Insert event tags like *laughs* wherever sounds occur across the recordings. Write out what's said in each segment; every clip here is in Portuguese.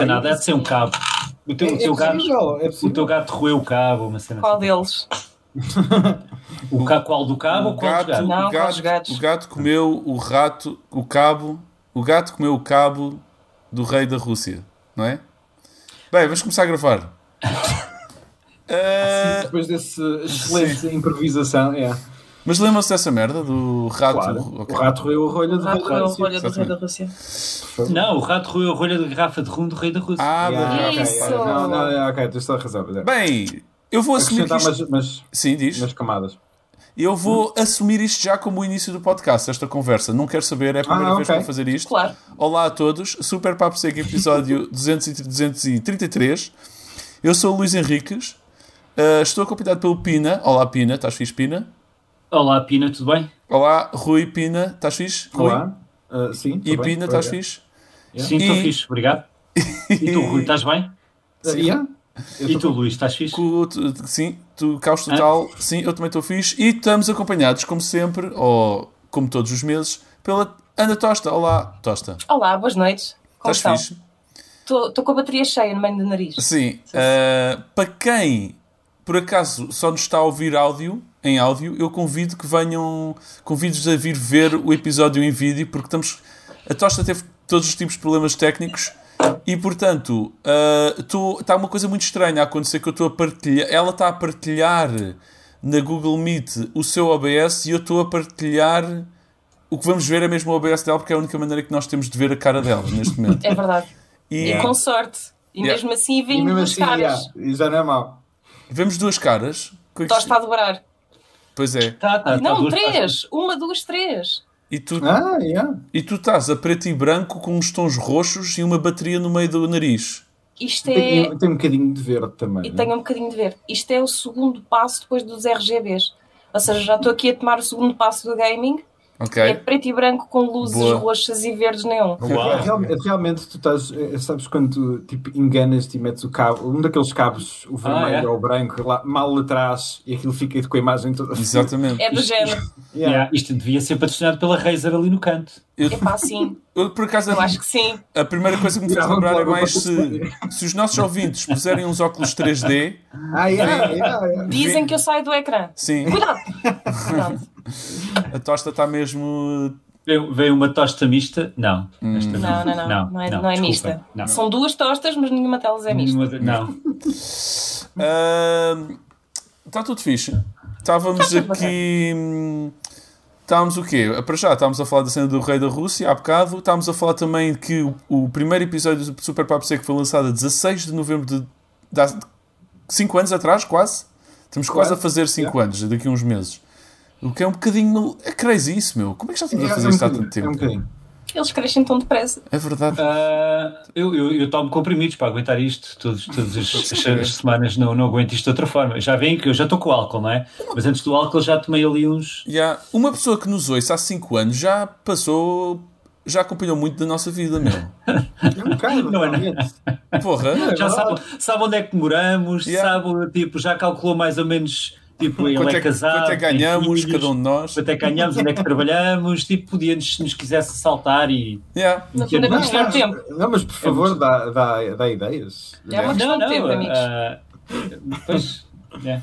Ser nada, há de ser um cabo. O teu, É, o teu é gato, possível, é o teu gato roeu o cabo, uma cena Qual assim. deles? O ca, qual do cabo ou O qual do gato, gato? Não, o, gato, gatos. o gato comeu o rato, o cabo. O gato comeu o cabo do rei da Rússia, não é? Bem, vamos começar a gravar. Eh, Depois desse excelente improvisação, é. Mas lembram-se dessa merda do rato? Claro. Ok. O rato roeu a rolha O do rato rei da roeu a Rússia. rolha do rei da Rússia. Não, o rato roeu a rolha da garrafa de rum do rei da Rússia. Ah, Yeah, da- Isso. Não, não, não, ok, tens toda a razão. é. Bem, eu vou assumir isto... umas, umas, Sim, diz. umas camadas. Eu vou assumir isto já como o início do podcast, esta conversa. Não quero saber, é a primeira Ah, vez que vou fazer isto. Claro. Olá a todos, Super Papo Seco, episódio *laughs* 200 e 233. Eu sou o Luís Henriques, uh, estou acompanhado pelo Pina. Olá Pina, estás fixe Pina? Olá, Pina, tudo bem? Olá Rui Pina, estás fixe? Rui? Olá. Ah, sim. E bem, Pina, estás fixe? Sim, estou E- fixe, obrigado. E tu, Rui, estás bem? *laughs* Ah, yeah? E tu. Luís, estás fixe? Sim, tu caos total, sim, eu também estou fixe. E estamos acompanhados, como sempre, ou como todos os meses, pela Ana Tosta. Olá, Tosta. Olá, boas noites. Como Estás estão? fixe? Estou com a bateria cheia no meio do nariz. Sim. uh, para quem por acaso só nos está a ouvir áudio, em áudio, eu convido que venham, convido-vos a vir ver o episódio em vídeo, porque estamos. A Tosta teve todos os tipos de problemas técnicos e, portanto, está uma coisa muito estranha a acontecer que eu estou a partilhar. Ela está a partilhar na Google Meet o seu OBS e eu estou a partilhar. O que vamos ver é mesmo o OBS dela, porque é a única maneira que nós temos de ver a cara dela neste momento. É verdade. E E com sorte. E Yeah. mesmo assim mesmo duas assim, caras. yeah, e já não é mau. vemos duas caras. Tosta a dobrar. Pois é. Tá, tá, tá, Não, duas três. Uma, duas, três. E tu, Ah, yeah. e tu estás a preto e branco com uns tons roxos e uma bateria no meio do nariz. Isto é... Tem, tem um bocadinho de verde também. E né? tenho um bocadinho de ver. Isto é o segundo passo depois dos RGBs. Ou seja, já estou aqui a tomar o segundo passo do gaming. Ok? É preto e branco com luzes Boa. roxas e verdes neon. Real- realmente tu estás, é, sabes quando tu, tipo, enganas-te e metes o cabo, um daqueles cabos, o vermelho é? ou o branco, lá, mal atrás e aquilo fica com a imagem toda. Exatamente. É do género. *laughs* Yeah. Yeah, isto devia ser patrocinado pela Razer ali no canto. Eu, Epá, sim. *laughs* eu, por acaso, Eu acho que sim. a primeira coisa que me fez lembrar é mais se, se os nossos ouvintes puserem uns óculos 3D. Ah, yeah, yeah, yeah. Dizem que eu saio do ecrã. Sim, Cuidado! *laughs* Pronto. A tosta está mesmo. Veio, veio uma tosta mista? Não. Esta Não, não, não. Não, é, não, é desculpa. mista. Não. São duas tostas, mas nenhuma delas é mista. De- Não. *laughs* Está tudo fixe. Estávamos Tá aqui. hum, Estávamos o quê? Para já, estávamos a falar da cena do Rei da Rússia há bocado. Estávamos a falar também que o, o primeiro episódio do Super Papo Seco foi lançado a 16 de novembro de. de 5 anos atrás, quase. Estamos quase, Quase, a fazer 5 anos, daqui a uns meses. O que é um bocadinho. É crazy isso, meu. Como é que já estamos a É, fazer é um isto há tanto é um tempo? bocadinho. Eles crescem tão depressa. É verdade. Ah, eu, eu, eu tomo comprimidos para aguentar isto todos, todas as, as- as semanas. Não, não aguento isto de outra forma. Já veem que eu já estou com álcool, não é? Mas antes do álcool já tomei ali uns. Já, uma pessoa que nos ouça há 5 anos já passou. Já acompanhou muito da nossa vida, meu. *laughs* É um bocado, Não é. Porra. Já sabe, sabe onde é que moramos, Yeah. sabe, tipo, já calculou mais ou menos. Tipo, ele Quanto é é, que- casado. quanto é que ganhamos, filhos, cada um de nós? Quanto é que ganhamos, onde é que trabalhamos, tipo, podia-nos, se nos quisesse saltar e. Yeah. No é Não, questão de tempo. mas, não, mas por favor, dá, dá, dá ideias. É uma questão de tempo, amigos. ah, pois. *laughs* é.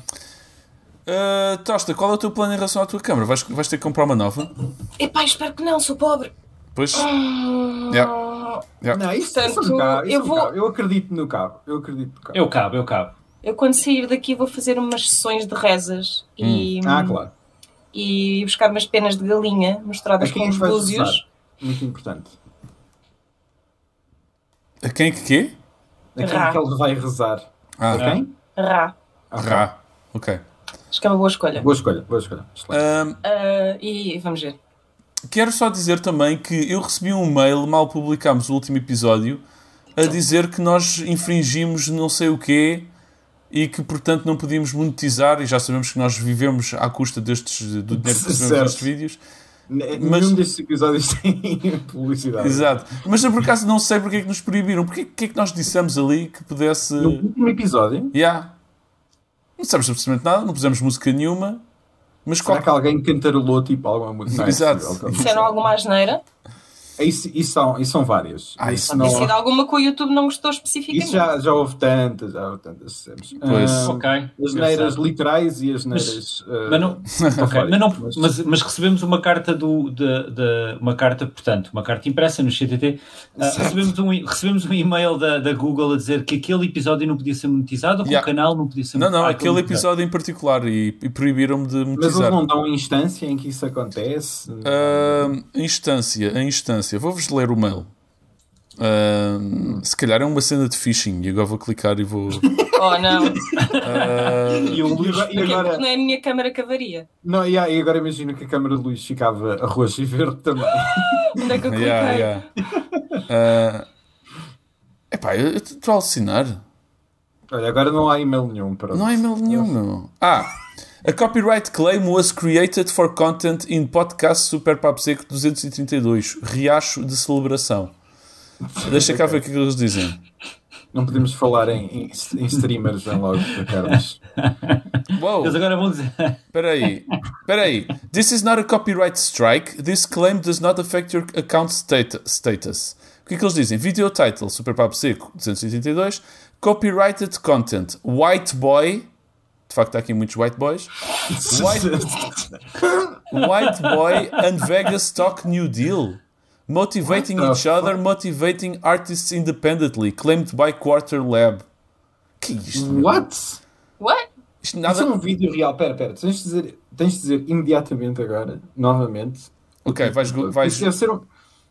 Uh, Tosta, qual é o teu plano em relação à tua câmara? Vais, vais ter que comprar uma nova? Epá, espero que não, sou pobre. Pois? Hum, Yeah. Yeah. Não, isso, Portanto, isso é um cabo, isso eu é um vou- cabo. Eu acredito no cabo. Eu acredito no cabo. Eu cabo, eu cabo. Eu quando sair daqui vou fazer umas sessões de rezas e, Ah, claro. e buscar umas penas de galinha misturadas com é que os búzios. Muito importante. A quem que quê? A quem Rá. é que ele vai rezar? Ah, A quem? Rá. Ok. Rá. Ok. Acho que é uma boa escolha. Boa escolha, boa escolha. Um, Ah, e vamos ver. quero só dizer também que eu recebi um mail, mal publicámos o último episódio, a dizer que nós infringimos não sei o quê e que, portanto, não podíamos monetizar. E já sabemos que nós vivemos à custa destes, do dinheiro que recebemos destes vídeos. N- mas- Nenhum destes episódios *laughs* tem publicidade. Exato. Mas eu, por acaso, não sei porque é que nos proibiram. Porque que é que nós dissemos ali que pudesse. No último episódio, Yeah. Não sabemos absolutamente nada, não pusemos música nenhuma. Mas será qual... que alguém cantarolou tipo alguma música? É Exato. Disseram alguma asneira? Isso, isso, são, isso são várias. Ah, isso, não, sido alguma que o YouTube não gostou especificamente. isso já, já houve tantas, já houve tantas. Pois. Ah, Ok. As neiras literais e as neiras. ah, Mas não, *laughs* ok, metafóricas, mas, não, mas- mas, mas recebemos uma carta do, de, de- uma carta, portanto, uma carta impressa no CTT. ah, Certo. recebemos, um, e- recebemos um e-mail da, da Google a dizer que aquele episódio não podia ser monetizado ou que Yeah. o canal não podia ser Não, não, Ah, aquele monetizado. episódio em particular e, e proibiram-me de Mas eles monetizar. não dão instância em que isso acontece. A instância, a instância. Vou-vos ler o mail. Ahm, se calhar é uma cena de phishing e agora vou clicar e vou. *laughs* Oh, não. E o Luís, agora, e Porque agora- não é a minha câmara que avaria. não, yeah, e agora imagino que a câmara de luz ficava a roxo e verde também. Onde é que eu *laughs* cliquei? yeah, yeah. Ah, epá, eu estou a alucinar. Olha, agora não há e-mail nenhum. Pronto. Não há e-mail nenhum, meu. Ah, a copyright claim was created for content in podcast Super Papo Seco 232, Riacho de Celebração. Deixa cá ver o que é eles dizem. Não podemos falar em, em, em streamers já logo, Carlos. Uou, eles agora vão dizer. espera aí, espera aí. This is not a copyright strike. This claim does not affect your account status. O que é que eles dizem? Video title, Super Papo Seco 232, copyrighted content, White Boy. De facto, há aqui muitos white boys. *laughs* White, White Boy and Vegas Talk New Deal. Motivating each other, motivating artists independently. Claimed by Quarter Lab. Que isto? meu? What? What? Isto Isso nada. é um vídeo real. Pera, pera. Tens de dizer, tens de dizer imediatamente agora, novamente. Ok, vais, vais, Isso deve ser um...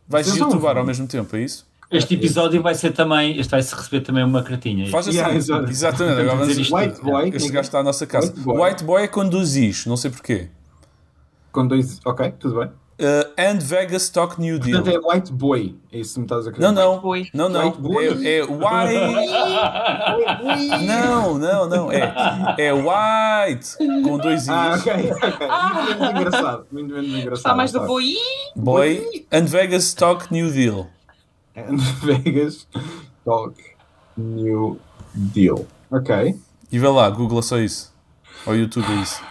vais youtubar viram? ao mesmo tempo, é isso? Este episódio vai ser também. Este vai-se receber também uma cartinha. Faz assim. Yeah, exato. Exatamente. Agora Dizer vamos, isto. White boy. este gajo está à nossa casa. White boy. White Boy é conduzis, não sei porquê. Com dois... Ok, tudo bem. Uh, and Vegas Talk New Deal. Portanto, é White Boy. É isso que me estás a querer Não, não. Boy. Não, não. White boy. É, é white. *laughs* Não, não, não. É, é white com dois i's. Ah, ok. Muito menos engraçado. Muito menos engraçado. Está mais do boi. Boy and Vegas Talk New Deal. *laughs* And Vegas Talk New Deal. Ok. E vê lá, Google é só isso. Ou YouTube é isso.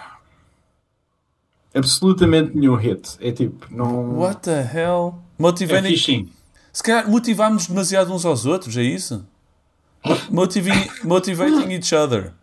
Absolutamente nenhum hit. É tipo, não. What the hell? É Motivating. phishing. Se calhar motivámos demasiado uns aos outros, é isso? *laughs* Motiving, motivating each other.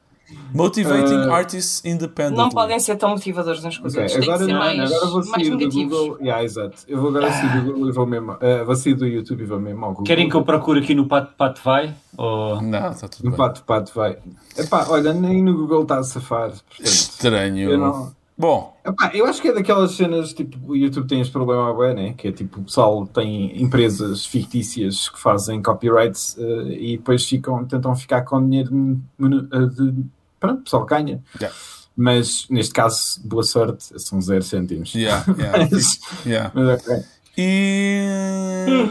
Motivating Uh, artists independently. Não podem ser tão motivadores uns com os Ok, outros. Tem que agora, ser mais, agora vou sair do. Google. Yeah, exato. Eu vou agora sair do Google e vou mesmo. eh, vou sair do YouTube e vou mesmo ao Google. Querem que eu procure aqui no Pato Pato Vai? Ou... Não, está tudo No bem. pato, pato, vai. Epá, olha, nem no Google está a safar. Portanto, Estranho. eu não. Bom, Epá, eu acho que é daquelas cenas, tipo, o YouTube tem este problema agora, né? Que é tipo, o pessoal tem empresas fictícias que fazem copyrights eh, e depois ficam, tentam ficar com dinheiro de, de- pronto, o pessoal ganha. Yeah. Mas neste caso, boa sorte, são zero cêntimos. yeah, *laughs* yeah, Mas, yeah. mas ok. E.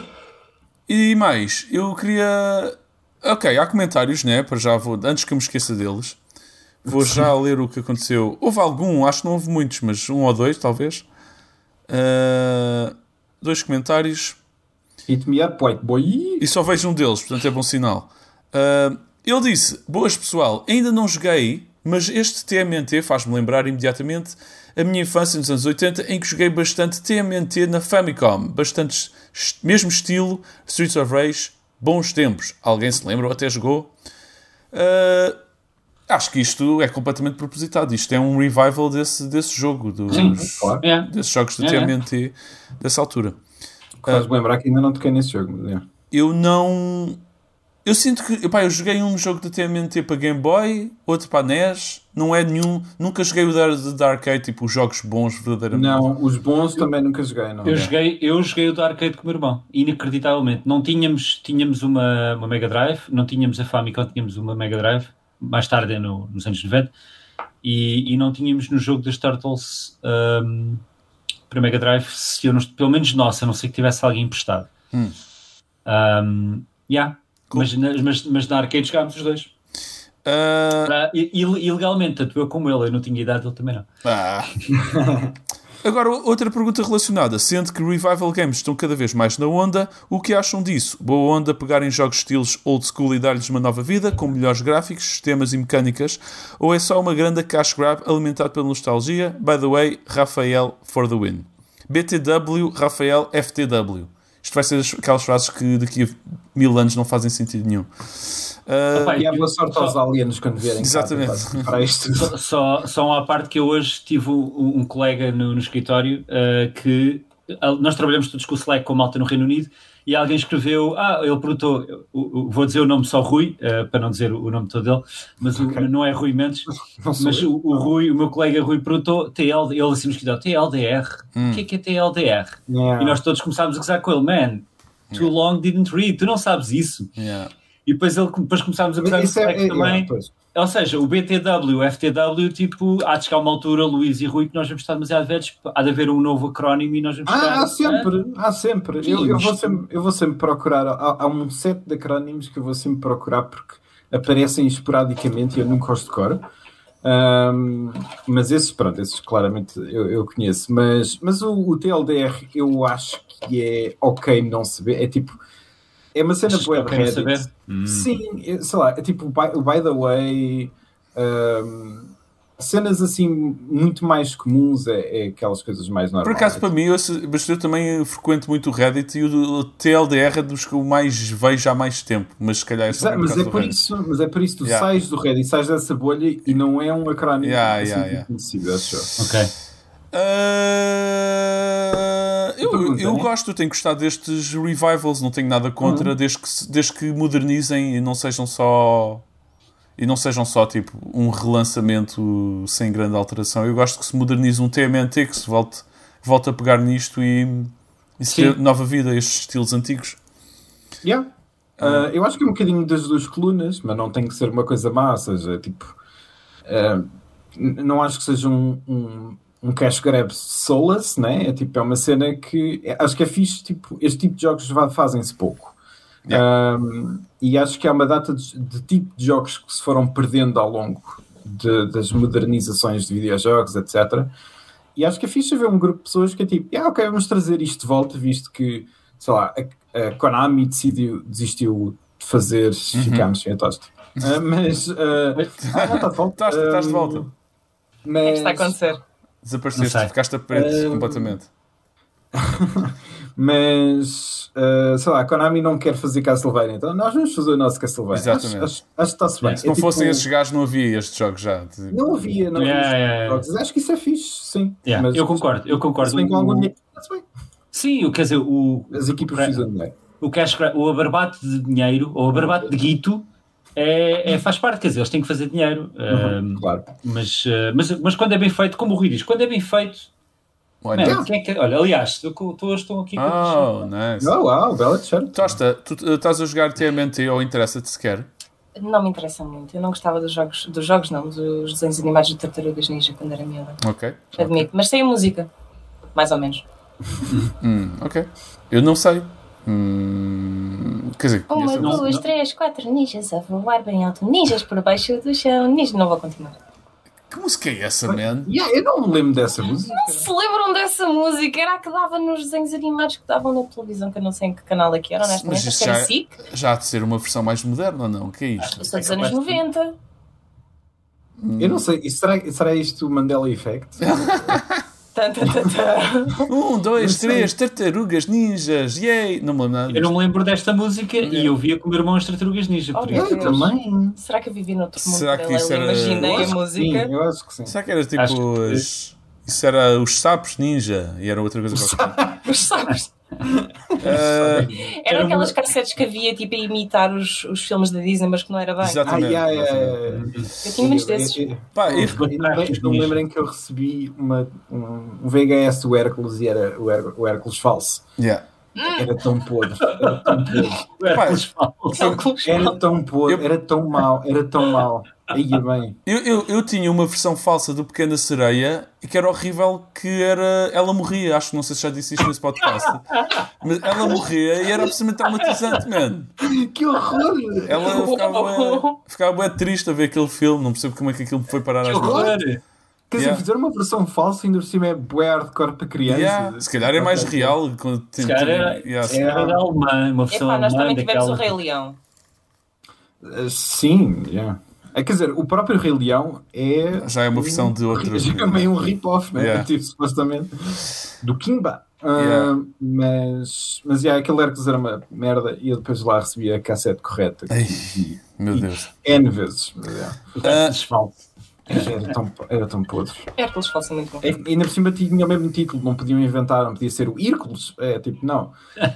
E mais, eu queria. Ok, há comentários, né? Para já vou. Antes que eu me esqueça deles, vou já ler o que aconteceu. Houve algum, acho que não houve muitos, mas um ou dois, talvez. Ah, dois comentários. Hit me up, white boy. E só vejo um deles, portanto é bom sinal. Ah, ele disse: Boas pessoal, ainda não joguei, mas este TMNT faz-me lembrar imediatamente a minha infância nos anos 80, em que joguei bastante TMNT na Famicom, bastante mesmo estilo Streets of Rage, bons tempos. Alguém se lembra ou até jogou? Ah, acho que isto é completamente propositado. Isto é um revival desse, desse jogo, dos, Sim. Claro. É. desses jogos de É, é. TMNT dessa altura. Faz-me lembrar que ainda não toquei nesse jogo. mas, yeah. eu não. Eu sinto que. Epá, eu joguei um jogo de TMNT para Game Boy, outro para NES. Não é nenhum. Nunca joguei o da, da arcade, tipo os jogos bons verdadeiramente. Não, os bons também nunca joguei, não. Eu joguei, eu joguei o da arcade com o meu irmão, inacreditavelmente. Não tínhamos, tínhamos uma, uma Mega Drive, não tínhamos a Famicom, tínhamos uma Mega Drive, mais tarde no- nos anos 90, e, e não tínhamos no jogo das Turtles hum, para Mega Drive, se eu não, pelo menos nossa, a não sei que tivesse alguém emprestado. Hum. Hum, yeah. mas, na- mas, mas na arcade jogámos os dois. I- il- ilegalmente, tanto eu como ele, eu não tinha idade, ele também não. ah. *laughs* Agora, outra pergunta relacionada. Sendo que Revival Games estão cada vez mais na onda, o que acham disso? Boa onda pegarem jogos estilos old school e dar-lhes uma nova vida, com melhores gráficos, sistemas e mecânicas? Ou é só uma grande cash grab alimentado pela nostalgia? By the way, Rafael for the win. BTW, Rafael FTW. Isto vai ser as- aquelas frases que daqui a mil anos não fazem sentido nenhum. Ah, Opa, E há boa sorte aos Só- aliens quando vierem Exatamente. para- para isto. Só- Só, uma parte que eu hoje tive um, um colega no, no escritório uh, que uh, nós trabalhamos todos com o Slack com malta no Reino Unido e alguém escreveu, ah, ele perguntou, o- o- vou dizer o nome só Rui, uh, para não dizer o, o nome todo dele, mas o- Ok. não é Rui Mendes, *laughs* mas o, o Rui, o meu colega Rui perguntou, TL, ele assim no escritório, TLDR, o que é que é TLDR? Yeah. E nós todos começámos a gozar com ele, man, too long didn't read, tu não sabes isso. yeah. E depois, ele, depois começámos a gozar no Isso é- Slack é- também. yeah. Ou seja, o BTW, o FTW, tipo, há de chegar uma altura, Luís e Rui, que nós vamos estar demasiado velhos, há de haver um novo acrónimo e nós vamos estar. Ah, há sempre, há sempre. Eu, eu, vou sempre eu vou sempre procurar. Há, há um set de acrónimos que eu vou sempre procurar porque aparecem esporadicamente e eu nunca os decoro. Ahm, mas esses, pronto, esses claramente eu, eu conheço. Mas, mas o, o TLDR eu acho que é ok não saber. É tipo, é uma cena boa de Reddit. saber? Hum. Sim, é- sei lá, é tipo by, o by the way. ahm, cenas assim muito mais comuns é, é aquelas coisas mais Por normais. acaso, para mim, eu, mas eu também frequento muito o Reddit e o, o TLDR é dos que eu mais vejo há mais tempo, mas se calhar é só Mas, por é por Reddit. isso, mas é por isso que tu Yeah. sais do Reddit, sais dessa bolha e não é um acrónimo Yeah, assim yeah, yeah. conhecido, acho. Ok. Ah, eu, Pergunta, eu né? gosto, tenho gostado destes revivals, não tenho nada contra, Uhum. desde, que, desde que modernizem e não sejam só e não sejam só tipo um relançamento sem grande alteração. Eu gosto que se modernize um TMNT, que se volte, volte a pegar nisto e, e se dê nova vida a estes estilos antigos. Yeah. Ah, eu acho que é um bocadinho das duas colunas, mas não tem que ser uma coisa má, ou seja, tipo, n- não acho que seja um, um, um cash grab soulless, né? É tipo, é uma cena que é- acho que é fixe, tipo, este tipo de jogos fazem-se pouco. Um, e acho que há uma data de, de tipo de jogos que se foram perdendo ao longo de- das modernizações de videojogos, etc. E acho que é fixe ver um grupo de pessoas que é tipo, ah, ok, vamos trazer isto de volta, visto que, sei lá, a, a Konami decidiu, desistiu de fazer, ficámos sem a tosta. Ah, mas, ah, ah, não, está de volta. Estás, estás de volta. O que é que Mas, está a acontecer? Desapareceste, ficaste a preto Um, completamente. *laughs* mas ah, sei lá, a Konami não quer fazer Castlevania, então nós vamos fazer o nosso Castlevania. Exatamente. Acho, acho, acho que está-se bem. Se não É fossem tipo- esses gajos, não havia estes jogos já. Tipo, Não havia, não havia Yeah, estes yeah, jogos. Acho que isso é fixe, sim. Yeah, eu concordo, eu concordo. Se bem com algum O- dinheiro, está-se bem. Sim, o- quer dizer, o, As equipas precisam de dinheiro. o cash o abarbate de dinheiro, ou o abarbate de guito, é, é- faz parte, quer dizer, eles têm que fazer dinheiro. Uhum, Um, claro. mas, uh, mas, mas quando é bem feito, como o Rui diz, quando é bem feito, olha. man, quem é que- olha, aliás, eu tô- estou aqui para Oh, nice. Oh, uau, bela t-shirt. Tosta, tu uh, estás a jogar TMNT ou interessa-te sequer? Não me interessa muito. Eu não gostava dos jogos, dos jogos não, dos desenhos animados de Tartarugas Ninja quando era miúda. Ok. Admito. Mas tem a música. Mais ou menos. *laughs* Hum, ok. Eu não sei. Hum, quer dizer, Uma, não- duas, não- três, quatro ninjas a voar bem alto. Ninjas por baixo do chão. Ninjas. Não vou continuar. que música é essa, man? Yeah, eu não me lembro dessa música. Se lembram dessa música? Era a que dava nos desenhos animados que davam na televisão, que eu não sei em que canal é que era, honestamente. Mas Acho isso que era já- SIC. Já há de ser uma versão mais moderna ou não? O que é isto? Eu sou dos anos 90. Eu não sei, isso será, será isto o Mandela Effect? *laughs* *laughs* Um, dois, três, tartarugas, ninjas, yay! Não me lembro nada Eu não me lembro desta música e eu via com o meu irmão as tartarugas ninja. Por Oh, Eu também. Será que eu vivi noutro mundo Será que isso era- Imaginei Eu a música. Sim, eu acho que sim. Será que era tipo que- as... Isso era os sapos ninja e era outra coisa qualquer. *laughs* Mas sabes? Ah, Eram Era aquelas cassetes que havia tipo a imitar os, os filmes da Disney, mas que não era bem. Ah, exatamente. yeah, yeah, yeah. Eu tinha muitos desses. Eu- eu- Pá, eu- eu- eu- Não me lembrem que eu recebi uma, um VHS do Hércules e era o, Hér- o Hércules falso. yeah. Era tão podre. Era tão podre. Hércules falso. Óculos Era mal. tão podre. Era tão mau. Era tão mau. Aí bem. Eu, eu, eu tinha uma versão falsa do Pequena Sereia e que era horrível, que era... Ela morria, acho que não sei se já disse isto nesse podcast. Mas ela morria e era absolutamente traumatizante, man. Que horror! Ela ficava, ficava bué triste a ver aquele filme, não percebo como é que aquilo foi parar às Que mãos. horror! Quer dizer, Yeah. fizeram uma versão falsa ainda por cima é bué hardcore para crianças. Yeah, se calhar é mais Ok. real. Quando Se calhar era, yeah, se calhar era alemã, uma versão Epá, nós alemã também tivemos o daquela. Rei Leão. Uh, Sim, yeah. É, quer dizer, o próprio Rei Leão é. Já é uma versão de outro- Já é meio um rip-off, né? Yeah. Tipo, supostamente. Do Kimba. Ah, Yeah. Mas, mas yeah, aquele Hércules era uma merda e eu depois lá recebi a cassete correta. Ei. E- Meu Deus. N vezes. Mas, yeah. Ah, falsos. Era tão, era tão podre. Hércules falsa muito bom. É, ainda por cima tinha o mesmo título, não podiam inventar, não podia ser o Hércules. É tipo, não. *laughs*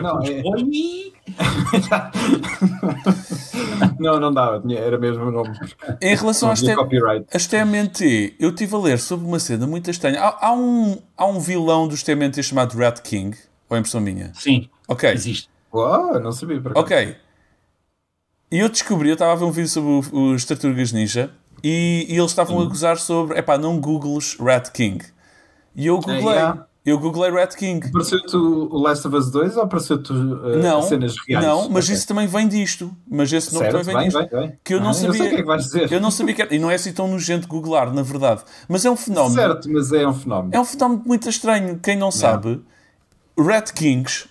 Não, é- Oi! *laughs* não, não dava, tinha- era mesmo o nome. Em relação Não às. As TMNT, eu estive a ler sobre uma cena muito estranha. Há, há um, há um vilão dos TMNT chamado Rat King, ou é impressão minha? Sim, Ok, existe. Uau, não sabia. Ok. E eu descobri, eu estava a ver um vídeo sobre o- os Tartarugas Ninja e, e eles estavam a gozar sobre, epá, não googles Rat King. E eu googlei, yeah. eu googlei Rat King. Apareceu-te o Last of Us 2 ou apareceu-te uh, Não, cenas reais? não, mas Ok. isso também vem disto. Mas esse nome Certo, também vem bem, disto. bem, bem. Que eu não Ah, sabia. Eu que é que vais dizer. Eu não sabia que era. E não é assim tão nojento googlar, na verdade. Mas é um fenómeno. Certo, mas é um fenómeno. É um fenómeno muito estranho. Quem não sabe, Rat Kings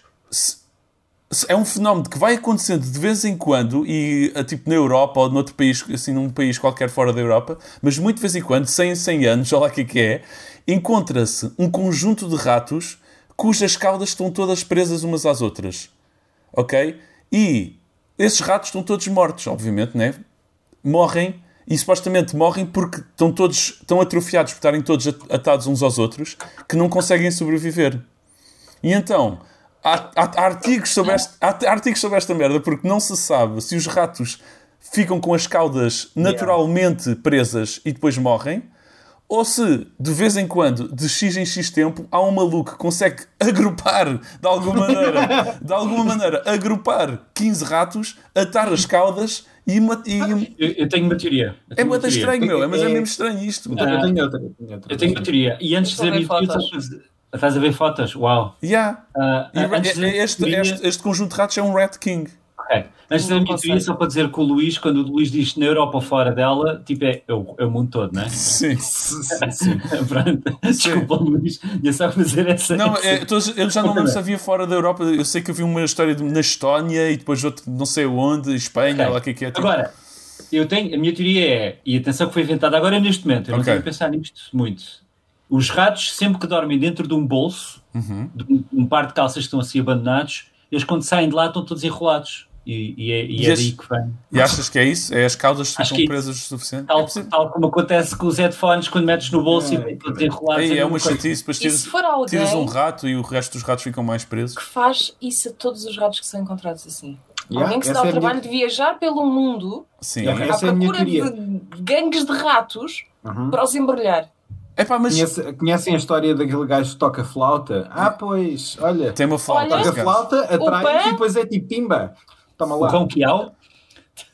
é um fenómeno que vai acontecendo de vez em quando, e ah, tipo na Europa ou noutro país, assim num país qualquer fora da Europa, mas muito de vez em quando, 100 em 100 anos, *laughs* olha lá o que é que é, encontra-se um conjunto de ratos cujas caudas estão todas presas umas às outras. Ok? E esses ratos estão todos mortos, obviamente, né? morrem e supostamente morrem porque estão todos estão atrofiados por estarem todos at- atados uns aos outros que não conseguem sobreviver. E então há, há- artigos sobre esta, há artigos sobre esta merda porque não se sabe se os ratos ficam com as caudas naturalmente presas e depois morrem ou se de vez em quando, de X em X tempo, há um maluco que consegue *laughs* agrupar de alguma maneira, de alguma maneira, agrupar 15 ratos, atar as caudas e, e- Eu, eu tenho uma teoria. É tenho uma muito estranho, meu. É, mas é É- mesmo estranho isto. Eu tenho- eu tenho outra. Eu tenho outra. Eu tenho uma teoria. E antes de dizer a minha teoria, estás a ver fotos? Uau! Yeah. Ah, E antes de dizer a este, este, este conjunto de ratos é um Rat King. Ok. Antes da Não minha teoria, só para dizer que o Luís, quando o Luís diz na Europa ou fora dela, tipo, é, é, o, é o mundo todo, não é? *laughs* Sim. Sim. *laughs* Pronto. Desculpa, Luís. Ia só fazer essa. Não, essa- é, todos- eu já não lembro se havia fora da Europa. Eu sei que havia uma história de- na Estónia e depois outro não sei onde, Espanha, Ok. lá o que é que é. tipo- Agora, eu tenho, a minha teoria é, e atenção que foi inventada agora neste momento, eu não Ok. tenho que pensar nisto muito. Os ratos, sempre que dormem dentro de um bolso, Uhum. de um, um par de calças que estão assim abandonados, eles quando saem de lá estão todos enrolados. E, e é, e E é daí que vem. E achas que é isso? É as caudas que ficam presas o suficiente? Tal, É tal como acontece com os headphones quando metes no bolso É, e vêm todos enrolados. É mesma uma chatice, depois E tiras, se for alguém tiras um rato e o resto dos ratos ficam mais presos. que faz isso a todos os ratos que são encontrados assim? Yeah, alguém que se dá o é a minha- trabalho de viajar pelo mundo Sim. À Essa é a minha procura de gangues de ratos Uhum. para os embrulhar. Epá, mas Conhece- conhecem a história daquele gajo que toca flauta? Ah, pois, olha. tem uma flauta. Olha, Toca flauta, atrai e depois é tipo pimba. Toma O lá. ronquial,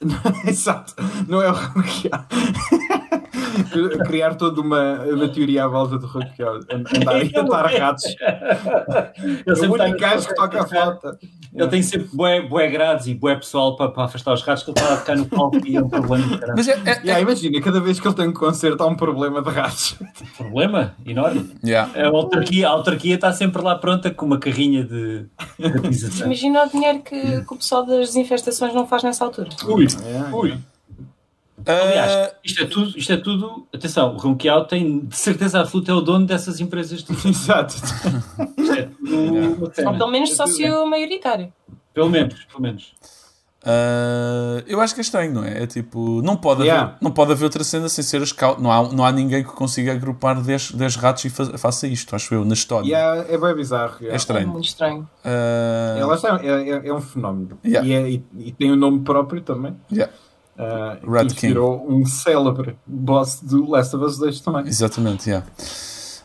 *laughs* Exato. Não é o Ronquial. *laughs* Criar toda uma, uma teoria à volta do Ronquial. Andar e atar ratos. *laughs* ele É o sempre único gajo que toca a flauta. Ele tem sempre bué, bué grades e bué pessoal para, para afastar os ratos que ele está a tocar no palco e é um problema. caralho. Mas é, é- é- Yeah, imagina, cada vez que ele tem um concerto há um problema de ratos. Problema enorme. Yeah. A autarquia, a autarquia está sempre lá pronta com uma carrinha de de. *laughs* Imagina o dinheiro que, que o pessoal das desinfestações não faz nessa altura. Ui, Yeah, ui. Aliás, Ah, isto é tudo, isto é tudo. Atenção, o Ronquial tem de certeza absoluta é o dono dessas empresas. De, *laughs* Exato. isto é tudo Ou pelo menos sócio maioritário. Pelo menos, pelo menos. ah, eu acho que é estranho, não é? É tipo, não pode, Yeah. haver, não pode haver outra cena sem ser as caudas. Não há, não há ninguém que consiga agrupar 10, 10 ratos e fa- faça isto, acho eu, na história. Yeah, é bem bizarro. É yeah. É estranho. muito estranho. Ah, É, é, é- é um fenómeno. Yeah. E, é- e- e tem um nome próprio também. yeah, Uh, Rat que inspirou um célebre boss do Last of Us 2 também. exatamente, yeah.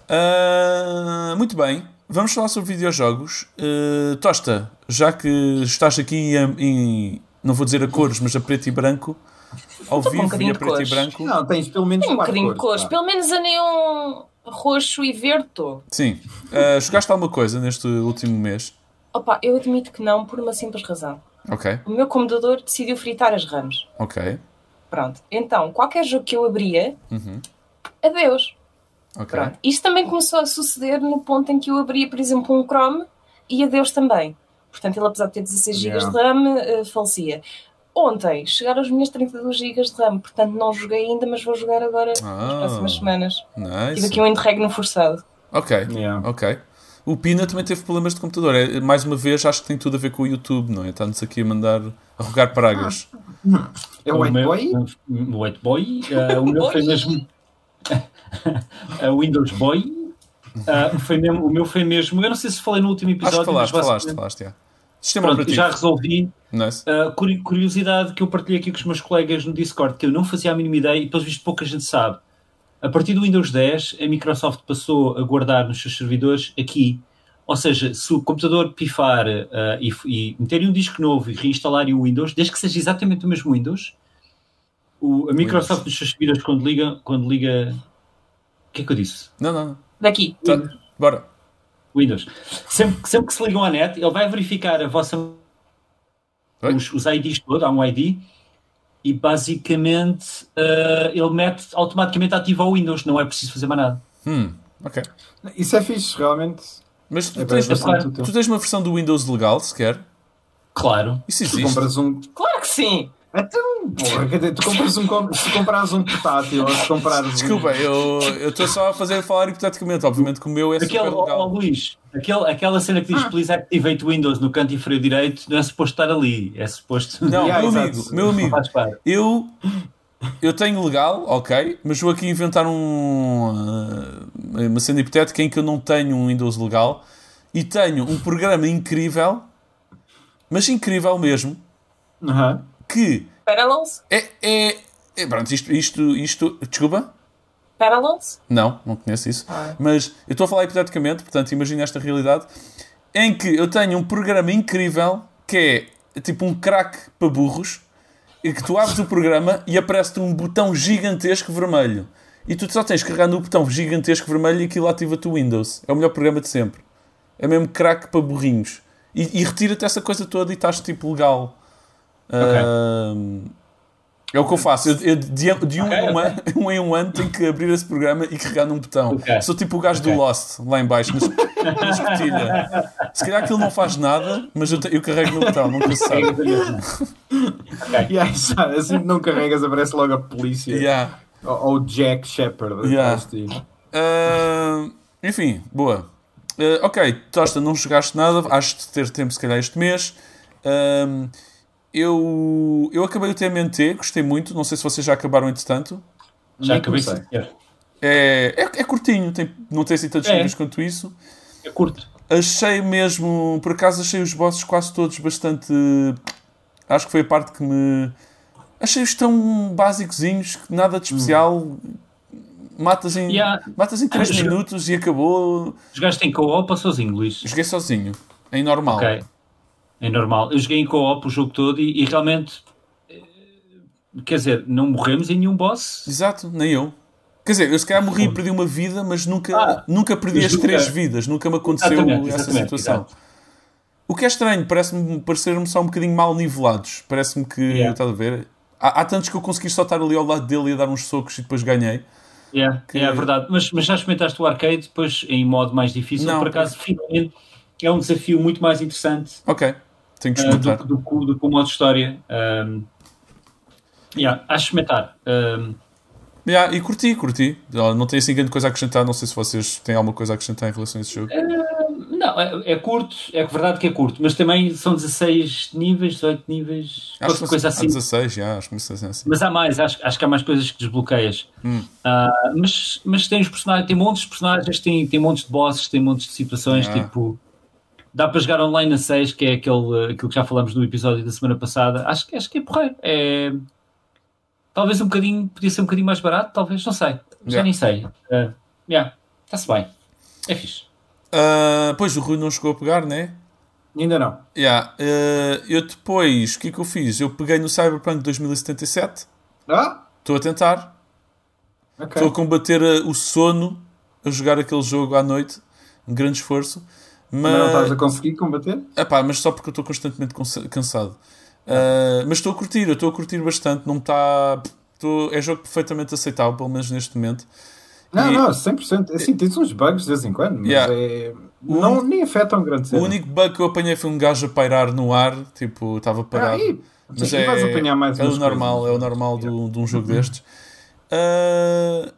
Ah, muito bem, vamos falar sobre videojogos. Ah, Tosta, já que estás aqui em, em- não vou dizer a cores, mas a preto e branco, ao Estou com um vivo e a preto e cores. branco. Não, tens pelo menos Tem um bocadinho de cores. pá. Pelo menos a neon roxo e verde. tô. Sim. Ah, jogaste alguma coisa neste último mês? Opa, eu admito que não, por uma simples razão. Ok, O meu computador decidiu fritar as RAMs. ok, Pronto. Então, qualquer jogo que eu abria, Uhum. adeus. ok. Pronto. Isto também começou a suceder no ponto em que eu abria, por exemplo, um Chrome e adeus também. Portanto, ele, apesar de ter 16 GB Yeah. de RAM, eh, falecia. ontem chegaram as minhas 32 GB de RAM, portanto não joguei ainda, mas vou jogar agora nas Ah. próximas semanas. Tive Nice. aqui um interregno forçado. Ok, Yeah. ok. O Pina também teve problemas de computador. É, mais uma vez, acho que tem tudo a ver com o YouTube, não é? Está-nos aqui a mandar a rogar pragas. É o White meu- Boy? O White Boy. ah, o meu foi mesmo. *laughs* a Windows Boy. foi mesmo, o meu foi mesmo. Eu não sei se falei no último Acho que episódio, falaste, mas falaste, falaste, já. Sistema Pronto, operativo. já resolvi. Nice. Uh, curi- curiosidade que eu partilhei aqui com os meus colegas no Discord, que eu não fazia a mínima ideia e, pelos vistos, pouca gente sabe. A partir do Windows 10, a Microsoft passou a guardar nos seus servidores aqui. Ou seja, se o computador pifar uh, e, e meterem um disco novo e reinstalarem o Windows, desde que seja exatamente o mesmo Windows, o- a Microsoft Windows. nos seus servidores, quando liga, quando liga. O que é que eu disse? Não, não, não. Daqui. Tá. Bora. Windows. Sempre, que- sempre que se ligam à net, ele vai verificar a vossa os, os IDs todos, há um ID, e basicamente eh, ele mete automaticamente ativa o Windows, não é preciso fazer mais nada. Hum, ok. Isso é fixe, realmente. Mas tu É tens, bastante tu- tens uma versão do Windows legal, sequer? Claro. Isso Tu existe. compras um. Claro que sim! Então, porra, quer dizer, tu compras um. Se comprares um portátil ou se comprares. um- Desculpa, eu eu estou só a fazer falar hipoteticamente. Obviamente que o meu é super Aquele, ó, ó, legal. Luís, aquele, aquela cena que diz Please activate Windows no canto inferior direito não é suposto estar ali, é suposto. Não, Yeah, meu exato. amigo, meu amigo, eu, eu tenho legal, ok, mas vou aqui inventar um, uh, uma cena hipotética em que eu não tenho um Windows legal e tenho um programa incrível, mas incrível mesmo, Aham. Que Parallels? é. é, é pronto, isto, isto, isto. Desculpa? Parallels? Não, não conheço isso. Ah. Mas eu estou a falar hipoteticamente, portanto, imagina esta realidade em que eu tenho um programa incrível que é tipo um crack para burros e que tu abres o programa e aparece-te um botão gigantesco vermelho. E tu só tens que carregar no botão gigantesco vermelho e aquilo ativa-te o Windows. É o melhor programa de sempre. É mesmo crack para burrinhos. E, e retira-te essa coisa toda e estás tipo legal. Ahm, é o que eu faço. Eu, eu de, de um, Ok, em um, ok. ano, *laughs* um em um ano tenho que abrir esse programa e carregar num botão. Sou tipo o gajo do Lost, lá em baixo, nas, na escotilha. Se calhar aquilo não faz nada, mas eu, te- eu carrego no botão, nunca se sabe. *laughs* Yeah, exato. assim que não carregas, aparece logo a polícia. Yeah. Ou, ou Jack Shepard. Yeah. Ah, enfim, boa. Ah, ok, Tosta, não jogaste nada, acho de ter tempo se calhar este mês. Eu, eu acabei o TMNT, gostei muito, não sei se vocês já acabaram entretanto. Já Nem acabei de é, É, é, curtinho, tem, não tem assim tantos É. níveis quanto isso. é curto. Achei mesmo, por acaso achei os bosses quase todos bastante. Acho que foi a parte que me. Achei-os tão básicozinhos que nada de especial. Matas em, Yeah. matas em 3 Joga- minutos e acabou. Jogaste em co-op ou sozinho, Luís? Joguei sozinho, em normal. Ok. É normal. Eu joguei em co-op o jogo todo e, e realmente. eh, Quer dizer, não morremos em nenhum boss. Exato, nem eu. Quer dizer, eu se calhar morri e perdi uma vida, mas nunca, Ah, nunca perdi as nunca- três vidas, nunca me aconteceu Exatamente, essa exatamente, situação. exato. O que é estranho, parece-me parecer-me só um bocadinho mal nivelados. Parece-me que, Yeah. estás a ver? Há, há tantos que eu consegui só estar ali ao lado dele e dar uns socos e depois ganhei. Yeah, Que- É verdade. Mas, mas já experimentaste o arcade depois em modo mais difícil? Não, Por acaso, finalmente, é um desafio muito mais interessante Ok, tenho que uh, experimentar. do, do, do, do que o modo história. Um, yeah, acho experimentar. Um, Yeah, e curti, curti. Não tenho assim grande coisa a acrescentar. Não sei se vocês têm alguma coisa a acrescentar em relação a esse jogo. não, é, é curto, é verdade que é curto, mas também são 16 níveis, 18 níveis, Acho que coisa há assim. 16, já, acho que assim. Mas há mais, acho, acho que há mais coisas que desbloqueias. Hum. Ah, mas, mas tem os personagens, tem montes de personagens, tem, tem montes de bosses, tem montes de situações, Ah. tipo. Dá para jogar online a 6, que é aquele, aquilo que já falamos no episódio da semana passada. Acho, que- acho que é porreiro. É, talvez um bocadinho, podia ser um bocadinho mais barato, talvez, não sei. Já Yeah. nem sei. Uh, yeah, está-se bem. É fixe. Ah, pois o Rui não chegou a pegar, né? Ainda não. Yeah. ah, eu depois, o que é que eu fiz? Eu peguei no Cyberpunk 2077. Ah? Estou a tentar. Estou a combater ah, o sono a jogar aquele jogo à noite. Um grande esforço. Mas não estás a conseguir combater? epá, mas só porque eu estou constantemente cansa- cansado. Ah, mas estou a curtir, eu estou a curtir bastante. Não está. É jogo perfeitamente aceitável, pelo menos neste momento. Não, E- não, 100%. Assim, tens uns bugs de vez em quando, mas Yeah. é, não, nem afetam grande O cena. único bug que eu apanhei foi um gajo a pairar no ar, tipo, estava parado. Ah, e- Mas sim, é, vais apanhar mais é o normal, coisas. é o normal do- de um jogo destes. Ah,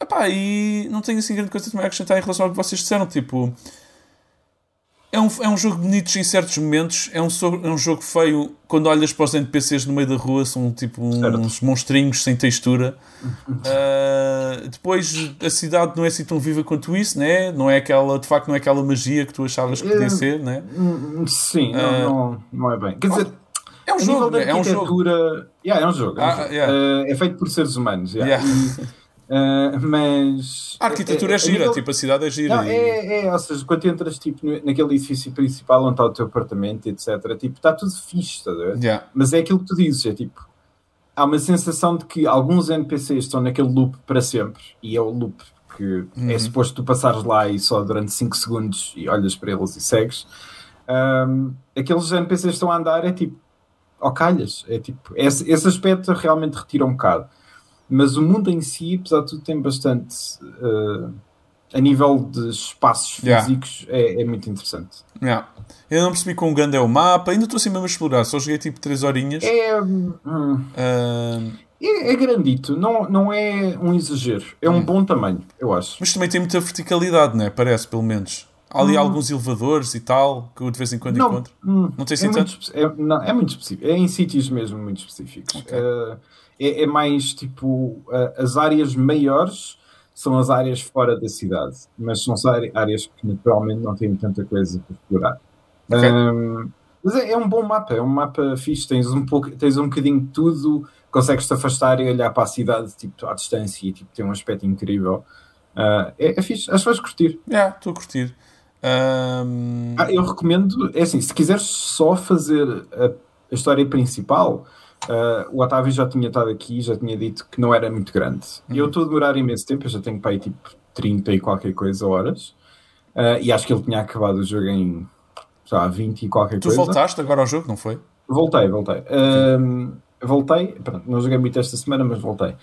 epá, e não tenho assim grande coisa também a acrescentar em relação ao que vocês disseram. Tipo, é um, é um jogo bonito em certos momentos, é um, é um jogo feio quando olhas para os NPCs no meio da rua, são tipo uns monstrinhos sem textura. *laughs* Ah, depois a cidade não é assim tão viva quanto isso, né? não é aquela, de facto, não é aquela magia que tu achavas que podia É. ser, né? Hum, Sim, não, Ah. não, não é bem. Quer dizer, É um jogo, né? é um jogo. Yeah, é um jogo. é, um Ah, jogo. yeah. Eh, é feito por seres humanos. yeah. *laughs* Eh, mas. A arquitetura é, a gira, nível- tipo, a cidade é gira. Não, e- é, é, ou seja, quando entras tipo, naquele edifício principal onde está o teu apartamento, etc., tipo, está tudo fixe, ver? Yeah. Mas é aquilo que tu dizes, é tipo, há uma sensação de que alguns NPCs estão naquele loop para sempre, e é o loop que é suposto tu passares lá e só durante 5 segundos e olhas para eles e segues. Ahm, aqueles NPCs estão a andar é tipo, ao calhas, é tipo, esse, esse aspecto realmente retira um bocado. Mas o mundo em si, apesar de tudo, tem bastante. ah, a nível de espaços Yeah. físicos, é, é muito interessante. Yeah. Eu não percebi quão grande é o mapa, ainda estou assim mesmo a explorar, só joguei tipo 3 horinhas. É. hum, Ah, É, é grandito, não, não é um exagero. É um bom tamanho, eu acho. mas também tem muita verticalidade, né? Parece, pelo menos. Há ali alguns elevadores e tal, que eu de vez em quando Não, encontro. hum, Não tem é assim muito, tanto? espe- é, não, é muito específico. É em sítios mesmo muito específicos. Ok. Uh, é, é mais tipo as áreas maiores são as áreas fora da cidade, mas são áre- áreas que naturalmente não têm tanta coisa para explorar. Um, mas é, é um bom mapa, é um mapa fixe. Tens um, pouco, tens um bocadinho de tudo, consegues te afastar e olhar para a cidade tipo, à distância e tipo, tem um aspecto incrível. Uh, é, é fixe, acho que vais curtir. Yeah, estou a curtir. Ahm, Ah, eu recomendo, é assim, se quiseres só fazer a, a história principal, ah, o Otávio já tinha estado aqui, já tinha dito que não era muito grande. Eu estou a demorar imenso tempo, eu já tenho para aí tipo 30 e qualquer coisa horas, Ah, e acho que ele tinha acabado o jogo em lá, 20 e qualquer tu coisa. voltaste agora ao jogo, não foi? Voltei, voltei. Voltei, pronto, não joguei muito esta semana, mas voltei.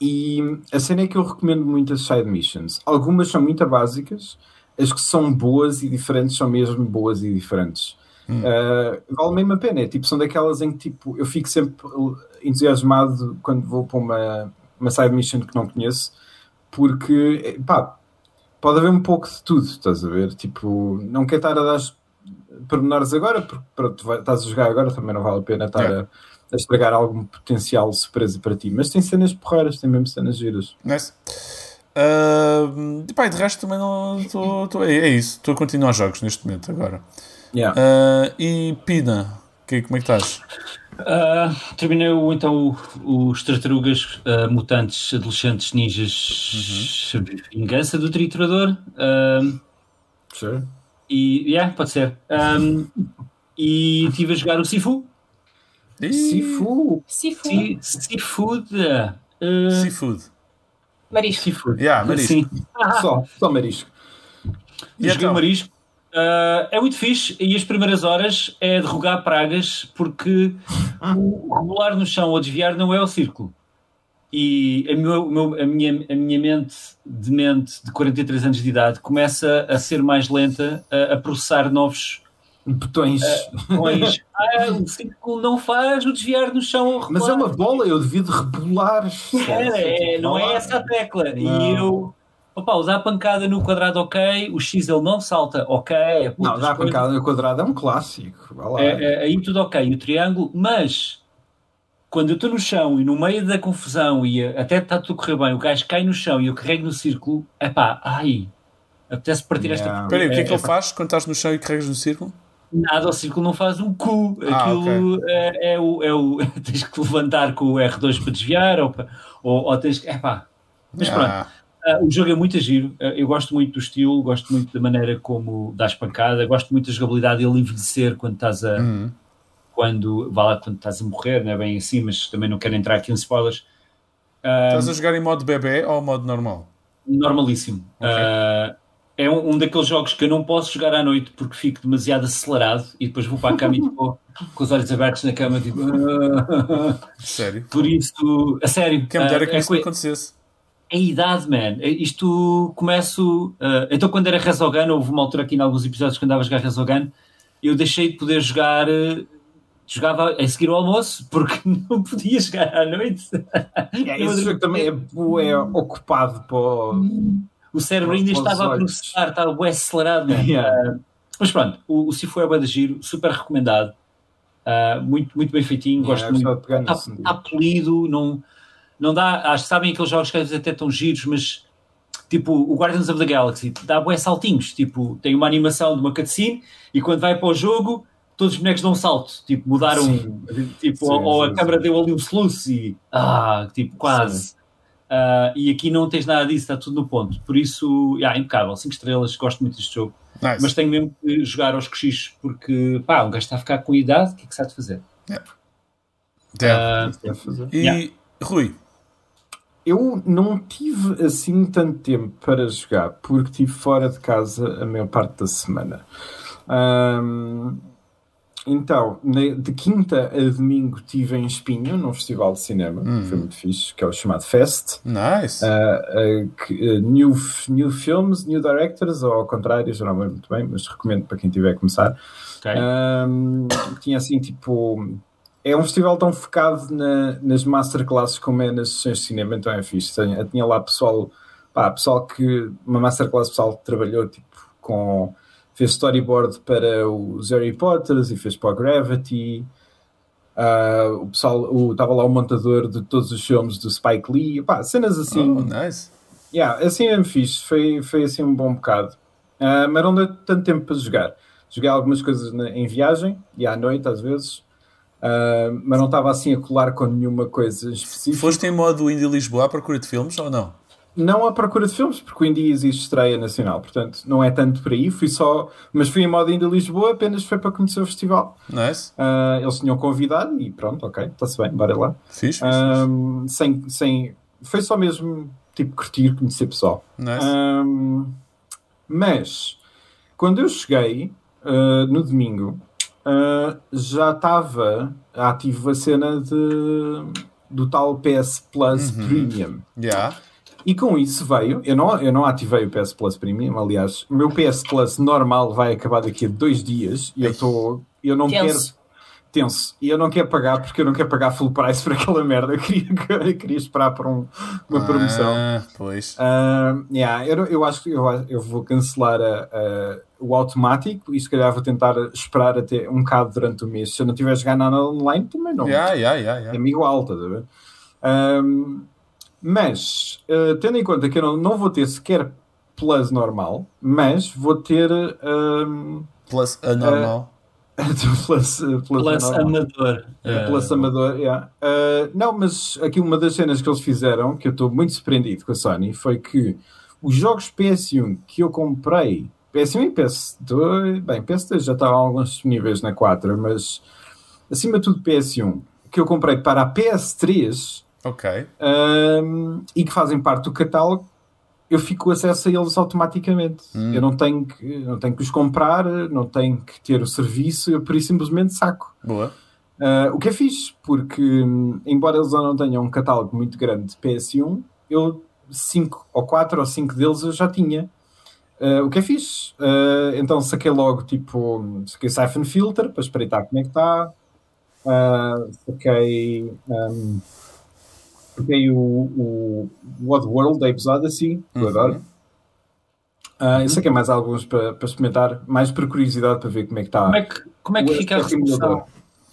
E a cena é que eu recomendo muito as side missions. Algumas são muito básicas, as que são boas e diferentes são mesmo boas e diferentes. Ah, vale mesmo a pena, é, tipo, são daquelas em que tipo, eu fico sempre entusiasmado quando vou para uma, uma side mission que não conheço, porque pá, pode haver um pouco de tudo, estás a ver? Tipo, não quero estar a dar pormenores agora, porque pronto, estás a jogar agora, também não vale a pena estar Yeah. a, a estragar algum potencial surpresa para ti. Mas tem cenas porreiras, tem mesmo cenas giras. Nice. Ahm, e pá, de resto também não. Tô, tô- é, é isso, estou a continuar jogos neste momento agora. Yeah. Ah, e Pina, que, como é que estás? Ah, terminei o, então o- os tartarugas ah, mutantes adolescentes ninjas vingança do triturador Ah, Sure. e yeah, pode ser Um, e estive a jogar o Sifu Ih, Sifu. Sifu. Si- Seafood ah, Seafood. Marisco. Seafood Yeah, marisco. Sim. Só, só marisco. E Joguei então? marisco. Ah, é muito fixe e as primeiras horas é derrogar pragas porque o rebolar no chão ou desviar não é o círculo. E a, meu- a minha, a minha mente de mente de 43 anos de idade começa a ser mais lenta a, a processar novos Botões. botões. *laughs* ah, o círculo não faz o desviar no chão. Mas é uma bola, eu devia de rebolar. É, é, não é essa a tecla. E Não. eu, opa, usar a pancada no quadrado, ok. O X ele não salta, ok. É Não, putas dar a pancada no quadrado é um clássico. É, é, aí tudo ok. O triângulo, mas quando eu estou no chão e no meio da confusão e até está tudo a correr bem, o gajo cai no chão e eu carrego no círculo, epá, ai, apetece partir Yeah. esta. Espera aí, o que é que é, ele faz quando estás no chão e carregas no círculo? Nada, o círculo não faz um cu. Ah, Aquilo é, é o, é o. *laughs* Tens que levantar com o R2 para desviar ou, ou, ou tens que. Epá. Mas pronto. Ah, o jogo é muito giro, Ah, eu gosto muito do estilo, gosto muito da maneira como dás pancada, gosto muito da jogabilidade e ele envelhecer quando estás a Uhum. quando, vá lá, quando estás a morrer, não é bem assim, mas também não quero entrar aqui em spoilers. Ah, Estás a jogar em modo bebê ou modo normal? normalíssimo. Ok. Ah, é um, um daqueles jogos que eu não posso jogar à noite porque fico demasiado acelerado e depois vou para a cama e estou *laughs* com os olhos abertos na cama, tipo. *laughs* Sério? Por isso, a sério, Quem me dera que é isso coi- acontecesse. É a idade, man. É- Isto começo. uh, então, quando era Resogun, houve uma altura aqui em alguns episódios que andava a jogar Resogun, eu deixei de poder jogar. uh, Jogava a seguir o almoço porque *laughs* não podia jogar à noite. Eu esse jogo também é, bué ocupado para o- O cérebro ainda estava a processar, estava bem acelerado. man. Yeah. Uh, mas pronto, o, o Sifu é bem de giro, super recomendado. Uh, muito, muito bem feitinho, Yeah, gosto muito. Está tá polido, não, não dá. Acho que sabem aqueles jogos que às vezes até estão giros, mas tipo o Guardians of the Galaxy dá bué saltinhos. Tipo, tem uma animação de uma cutscene e quando vai para o jogo, todos os bonecos dão um salto. Tipo, mudaram. Sim. Tipo, Sim, ou, sim, a câmera deu ali um sluice e. Ah, tipo, quase. Ah, e aqui não tens nada disso, está tudo no ponto. Por isso, yeah, impecável, 5 estrelas, gosto muito deste jogo. Nice. Mas tenho mesmo que jogar aos cochichos porque, pá, um gajo está a ficar com idade, o que é que se há de fazer? Damn. Ah, Isso deve fazer. e yeah. Rui, Eu não tive assim tanto tempo para jogar porque estive fora de casa a maior parte da semana. Ahm, então, de quinta a domingo estive em Espinho, num festival de cinema, que foi muito fixe, que é o chamado Fest. nice. Ah, ah, que, ah, new, new Films, New Directors, ou ao contrário, já não me lembro muito bem, mas recomendo para quem tiver a começar. ok. Ahm, tinha assim, tipo. É um festival tão focado na- nas masterclasses como é nas sessões de cinema, então é fixe. Tinha, tinha lá pessoal, pá, pessoal que. Uma masterclass pessoal que trabalhou tipo, com. fez storyboard para os Harry Potters e fez para o Gravity. Ah, o pessoal, o- estava lá o montador de todos os filmes do Spike Lee, pá, cenas assim. oh, nice. Yeah, assim é fixe, foi, foi assim um bom bocado. Ah, mas não deu tanto tempo para jogar. Joguei algumas coisas na- em viagem e à noite às vezes, Ah, mas não estava assim a colar com nenhuma coisa específica. Foste em modo Indie Lisboa à procura de filmes ou não? Não à procura de filmes, porque o Indie existe estreia nacional, portanto não é tanto por aí. Fui só, mas fui em modo Indie Lisboa, apenas foi para conhecer o festival. Nice. Ah, eles tinham convidado e pronto, ok, está-se bem, bora lá. Fixe. fixe, Ah, sem, sem, foi só mesmo tipo curtir, conhecer pessoal. Nice. Ahm, mas quando eu cheguei no domingo, ah, já estava ativo a cena de, do tal PS Plus Premium. Yeah. E com isso veio, eu não, eu não ativei o PS Plus Premium, aliás, o meu PS Plus normal vai acabar daqui a dois dias e eu estou. Eu não Tenso. quero. Tenso. E eu não quero pagar porque eu não quero pagar full price por aquela merda. Eu queria, *laughs* eu queria esperar por um- uma promoção. Ah, pois. Ah, yeah, eu, eu acho que eu, eu vou cancelar a- a- o automático e se calhar vou tentar esperar até um bocado durante o mês. Se eu não tiver a jogar nada online, também não. Yeah, yeah, yeah, yeah. É-me igual, estás a ver? Ahm, mas, ah, tendo em conta que eu não, não vou ter sequer Plus normal, mas vou ter ahm, Plus anormal. Plus, *laughs* plus, normal. amador. É. Plus amador, yeah. Ah, não, mas aqui uma das cenas que eles fizeram, que eu estou muito surpreendido com a Sony, foi que os jogos PS1 que eu comprei, PS1 e PS2, bem, PS2 já estavam alguns disponíveis na 4, mas acima de tudo PS1, que eu comprei para a PS3 Ok. ahm, e que fazem parte do catálogo, eu fico com acesso a eles automaticamente. Hum. Eu não tenho, que, não tenho que os comprar, não tenho que ter o serviço, eu por isso simplesmente saco. Boa. Uh, o que é fixe, porque hum, embora eles não tenham um catálogo muito grande de PS1, eu 5 ou 4 ou 5 deles eu já tinha. Uh, o que é fixe. Uh, então saquei logo, tipo, saquei Siphon Filter para espreitar como é que está. Saquei. Um, saquei o, o Oddworld da Episode assim, que eu Uhum. adoro. Uh, e saquei mais alguns para, para experimentar, mais por curiosidade para ver como é que está. Como é que, como é que o fica a aspecto resolução?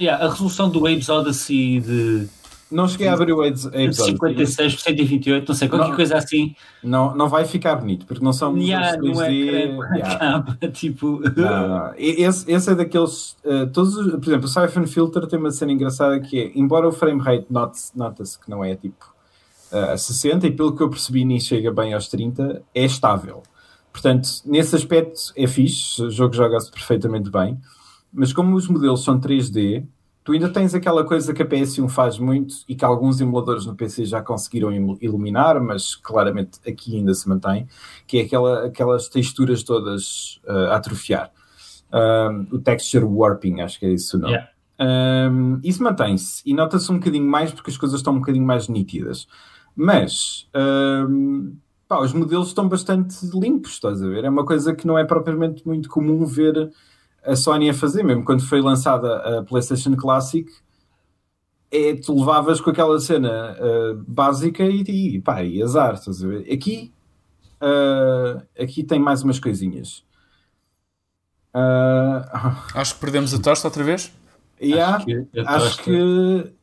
Yeah, a resolução do Waves Odyssey de Não cheguei a abrir o Odyssey. 56 por 128, não sei, qualquer Não. coisa assim. Não, não vai ficar bonito, porque não são Yeah, não é 3D. crepe, yeah. *laughs* capa, tipo. Não, não. Esse, esse é daqueles. eh, todos, os- por exemplo, o Siphon Filter tem uma cena engraçada que é, embora o frame rate nota-se que não é tipo eh, a 60, e pelo que eu percebi nem chega bem aos 30, é estável. Portanto, nesse aspecto é fixe, o jogo joga-se perfeitamente bem, mas como os modelos são 3D, tu ainda tens aquela coisa que a PS1 faz muito e que alguns emuladores no PC já conseguiram ilu- iluminar, mas claramente aqui ainda se mantém, que é aquela, aquelas texturas todas eh, a atrofiar. Um, o texture warping, acho que é isso o nome. Yeah. Um, isso mantém-se e nota-se um bocadinho mais porque as coisas estão um bocadinho mais nítidas. Mas hum, pá, os modelos estão bastante limpos, estás a ver? É uma coisa que não é propriamente muito comum ver a Sony a fazer, mesmo quando foi lançada a PlayStation Classic. É, tu levavas com aquela cena uh, básica e, e, pá, e azar, estás a ver? Aqui, uh, aqui tem mais umas coisinhas. Uh, Acho que perdemos a tosta outra vez. yeah, Acho que a acho que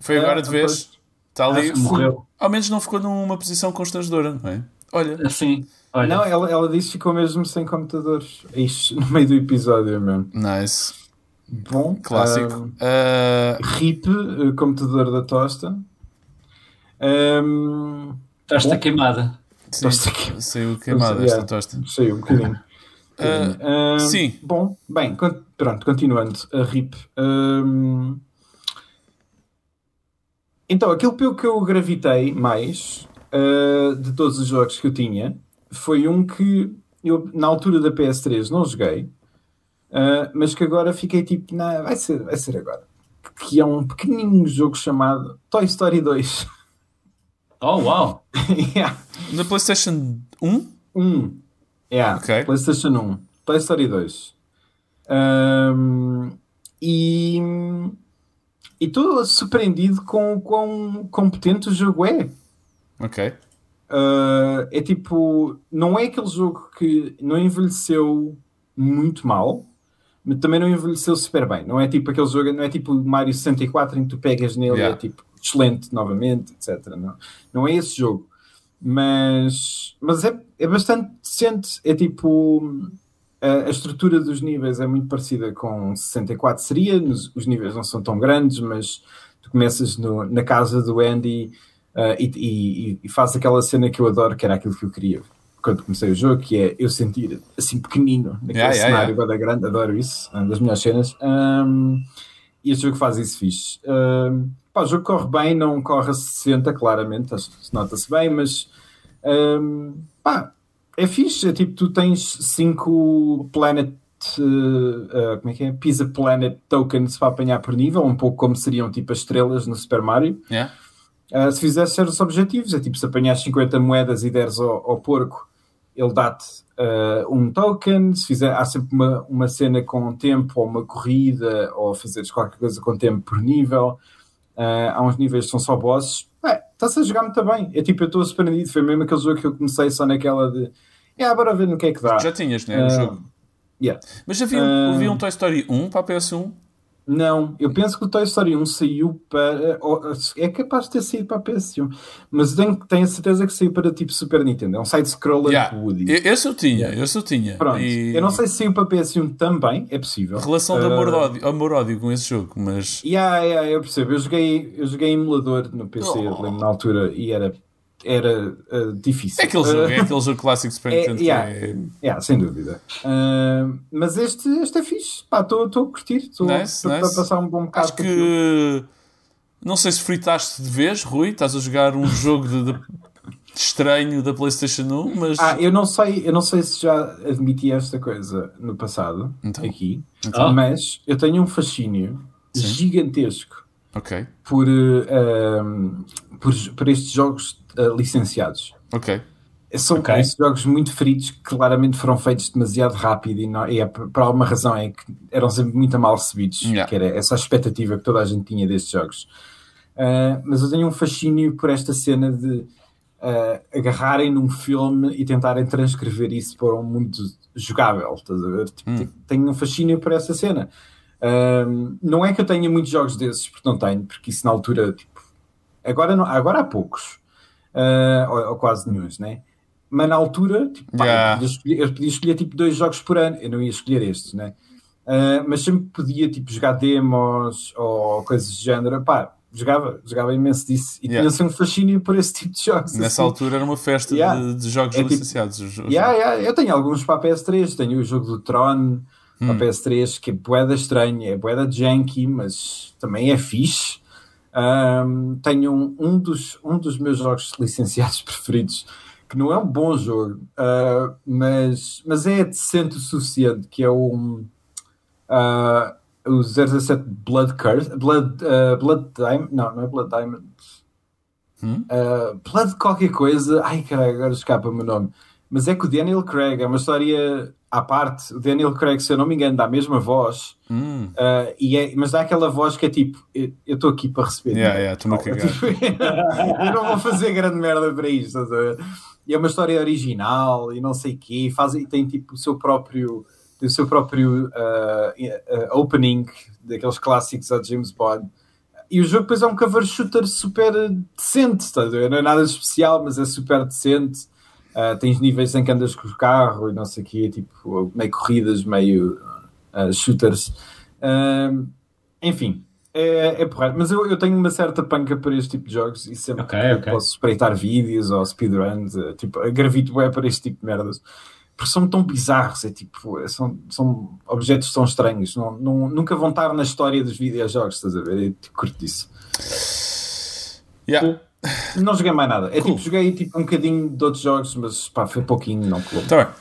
Foi agora É, de vez. Está ali. morreu. Ao menos não ficou numa posição constrangedora, não é? Olha, Assim, olha, Não, ela, ela disse que ficou mesmo sem computadores. Isto *laughs* no meio do episódio mesmo. nice. Bom, Clássico. Ah, RIP, eh, computador da tosta. Ahm, tosta bom. queimada. sim, Tosta aqui. saiu queimada esta tosta. Saiu um bocadinho. *laughs* Um bocadinho. Ahm, sim. Bom, bem, con- pronto, continuando. A RIP. Ahm, então, aquilo pelo que eu gravitei mais ah, de todos os jogos que eu tinha foi um que eu, na altura da PS3, não joguei, ah, mas que agora fiquei tipo, nah, vai, ser, vai ser agora. Que é um pequenininho jogo chamado Toy Story 2. *laughs* Oh, uau! yeah. Na PlayStation 1? Um. Yeah, Ok. PlayStation 1. Toy Story 2. Ahm, e e estou surpreendido com o quão competente o jogo é. Ok. Ah, é tipo, não é aquele jogo que não envelheceu muito mal, mas também não envelheceu super bem. Não é tipo aquele jogo, não é tipo Mario 64 em que tu pegas nele e Yeah. é tipo excelente novamente, etc. Não, não é esse jogo. Mas, mas é, é bastante decente. É tipo. A, a estrutura dos níveis é muito parecida com 64 seria. Nos- os níveis não são tão grandes, mas tu começas no- na casa do Andy Uh, e, e, e faz aquela cena que eu adoro, que era aquilo que eu queria quando comecei o jogo, que é eu sentir assim pequenino naquele Yeah, yeah, cenário yeah. grande, adoro isso, é uma das melhores cenas. Um, e este jogo faz isso fixe. Um, pá, o jogo corre bem, não corre a 60, claramente, nota-se bem, mas um, pá, é fixe. É tipo, tu tens 5 Planet. uh, como é que é? Pizza Planet tokens para apanhar por nível, um pouco como seriam tipo as estrelas no Super Mario. Yeah. Uh, se fizeres certos objetivos, é tipo se apanhares 50 moedas e deres ao, ao porco, ele dá-te uh, um token. Se fizer, há sempre uma, uma cena com tempo, ou uma corrida, ou fazeres qualquer coisa com tempo por nível. Uh, há uns níveis que são só bosses. É, Está-se a jogar muito bem. É tipo, eu estou surpreendido. Foi mesmo aquele jogo que eu comecei só naquela de. É, bora ver no que é que dá. Já tinhas, né? O Ah, jogo. Yeah. Mas havia, Ah. havia um Toy Story 1 para a PS1? Não, eu penso que o Toy Story 1 saiu para. É capaz de ter saído para a PS1, mas tenho, tenho a certeza que saiu para tipo Super Nintendo. É um side-scroller Yeah. Woody. Esse eu tinha, esse eu tinha. Pronto, E eu não sei se saiu para a PS1 também, é possível. Relação de Ah, amor-ódio amor-ódio com esse jogo, mas. Yeah, yeah, eu percebo. Eu joguei, eu joguei emulador no PC Oh. lembro, na altura e era, era ah, difícil. É aquele jogo, Ah, é aquele jogo clássico de *laughs* Super É, Nintendo. que yeah. é- Yeah, sem dúvida. Ah, mas este, este é fixe. Estou a curtir. Estou Nice, a nice. passar um bom bocado Acho que. Não sei se fritaste de vez, Rui. Estás a jogar um *laughs* jogo de, de- estranho da PlayStation 1, mas. Ah, eu não sei, eu não sei se já admiti esta coisa no passado, Então. aqui, Então. mas eu tenho um fascínio Sim. gigantesco Ok, por, eh, um, por, por estes jogos eh, licenciados. ok. São Ok. estes jogos muito fritos que claramente foram feitos demasiado rápido e, não, e é, por alguma razão é que eram sempre muito mal recebidos, Yeah. que era essa expectativa que toda a gente tinha destes jogos. Uh, mas eu tenho um fascínio por esta cena de uh, agarrarem num filme e tentarem transcrever isso para um mundo jogável, estás a ver? Tipo, Hum. te- Tenho um fascínio por essa cena. Um, não é que eu tenha muitos jogos desses, porque não tenho, porque isso na altura, tipo, agora, não, agora há poucos, uh, ou, ou quase nenhum, né? Mas na altura, tipo, pá, Yeah. eu, podia escolher, eu podia escolher tipo dois jogos por ano, eu não ia escolher estes, né? Uh, mas sempre podia tipo jogar demos ou coisas do género, pá, jogava, jogava imenso disso e Yeah. tinha assim um fascínio por esse tipo de jogos. Nessa assim. altura era uma festa Yeah. de, de jogos É tipo- licenciados. os- os- Yeah, yeah, eu tenho alguns para a PS3, tenho o jogo do Tron para Hum. a PS3, que é boeda estranha, é boeda janky, mas também é fixe. Um, tenho um, um dos, um dos meus jogos *laughs* licenciados preferidos, que não é um bom jogo, uh, mas, mas é decente o suficiente, que é o, uh, o 017 Blood Curse, Blood, uh, Blood Diamond, não, não é Blood Diamond, Uh, Blood qualquer coisa. Ai, caralho, agora escapa-me o nome. Mas é que o Daniel Craig é uma história à parte. O Daniel Craig, se eu não me engano, dá a mesma voz. Hum. Uh, e é, mas dá aquela voz que é tipo: eu estou aqui para receber. Yeah, yeah, cagar. Tipo, *laughs* eu não vou fazer grande merda para isto. E é uma história original e não sei o quê. Faz, e tem tipo o seu próprio, o seu próprio uh, uh, opening daqueles clássicos a James Bond. E o jogo depois é um cover shooter super decente, ver? não é nada especial, mas é super decente. Uh, tens níveis em que andas com o carro e não sei o quê, tipo, meio corridas, meio uh, shooters. Uh, enfim, é, é porreiro. Mas eu, eu tenho uma certa panca para este tipo de jogos e sempre Ok, que ok. posso espreitar vídeos ou speedruns, uh, tipo, gravito web para este tipo de merdas. Porque são tão bizarros, é tipo, são, são objetos tão estranhos, não, não- nunca vão estar na história dos videojogos, estás a ver? Eu tipo, curto disso. Yeah. Não joguei mais nada. É Cool. tipo, joguei tipo um bocadinho de outros jogos, mas pá, foi pouquinho, não colou. Tá bem.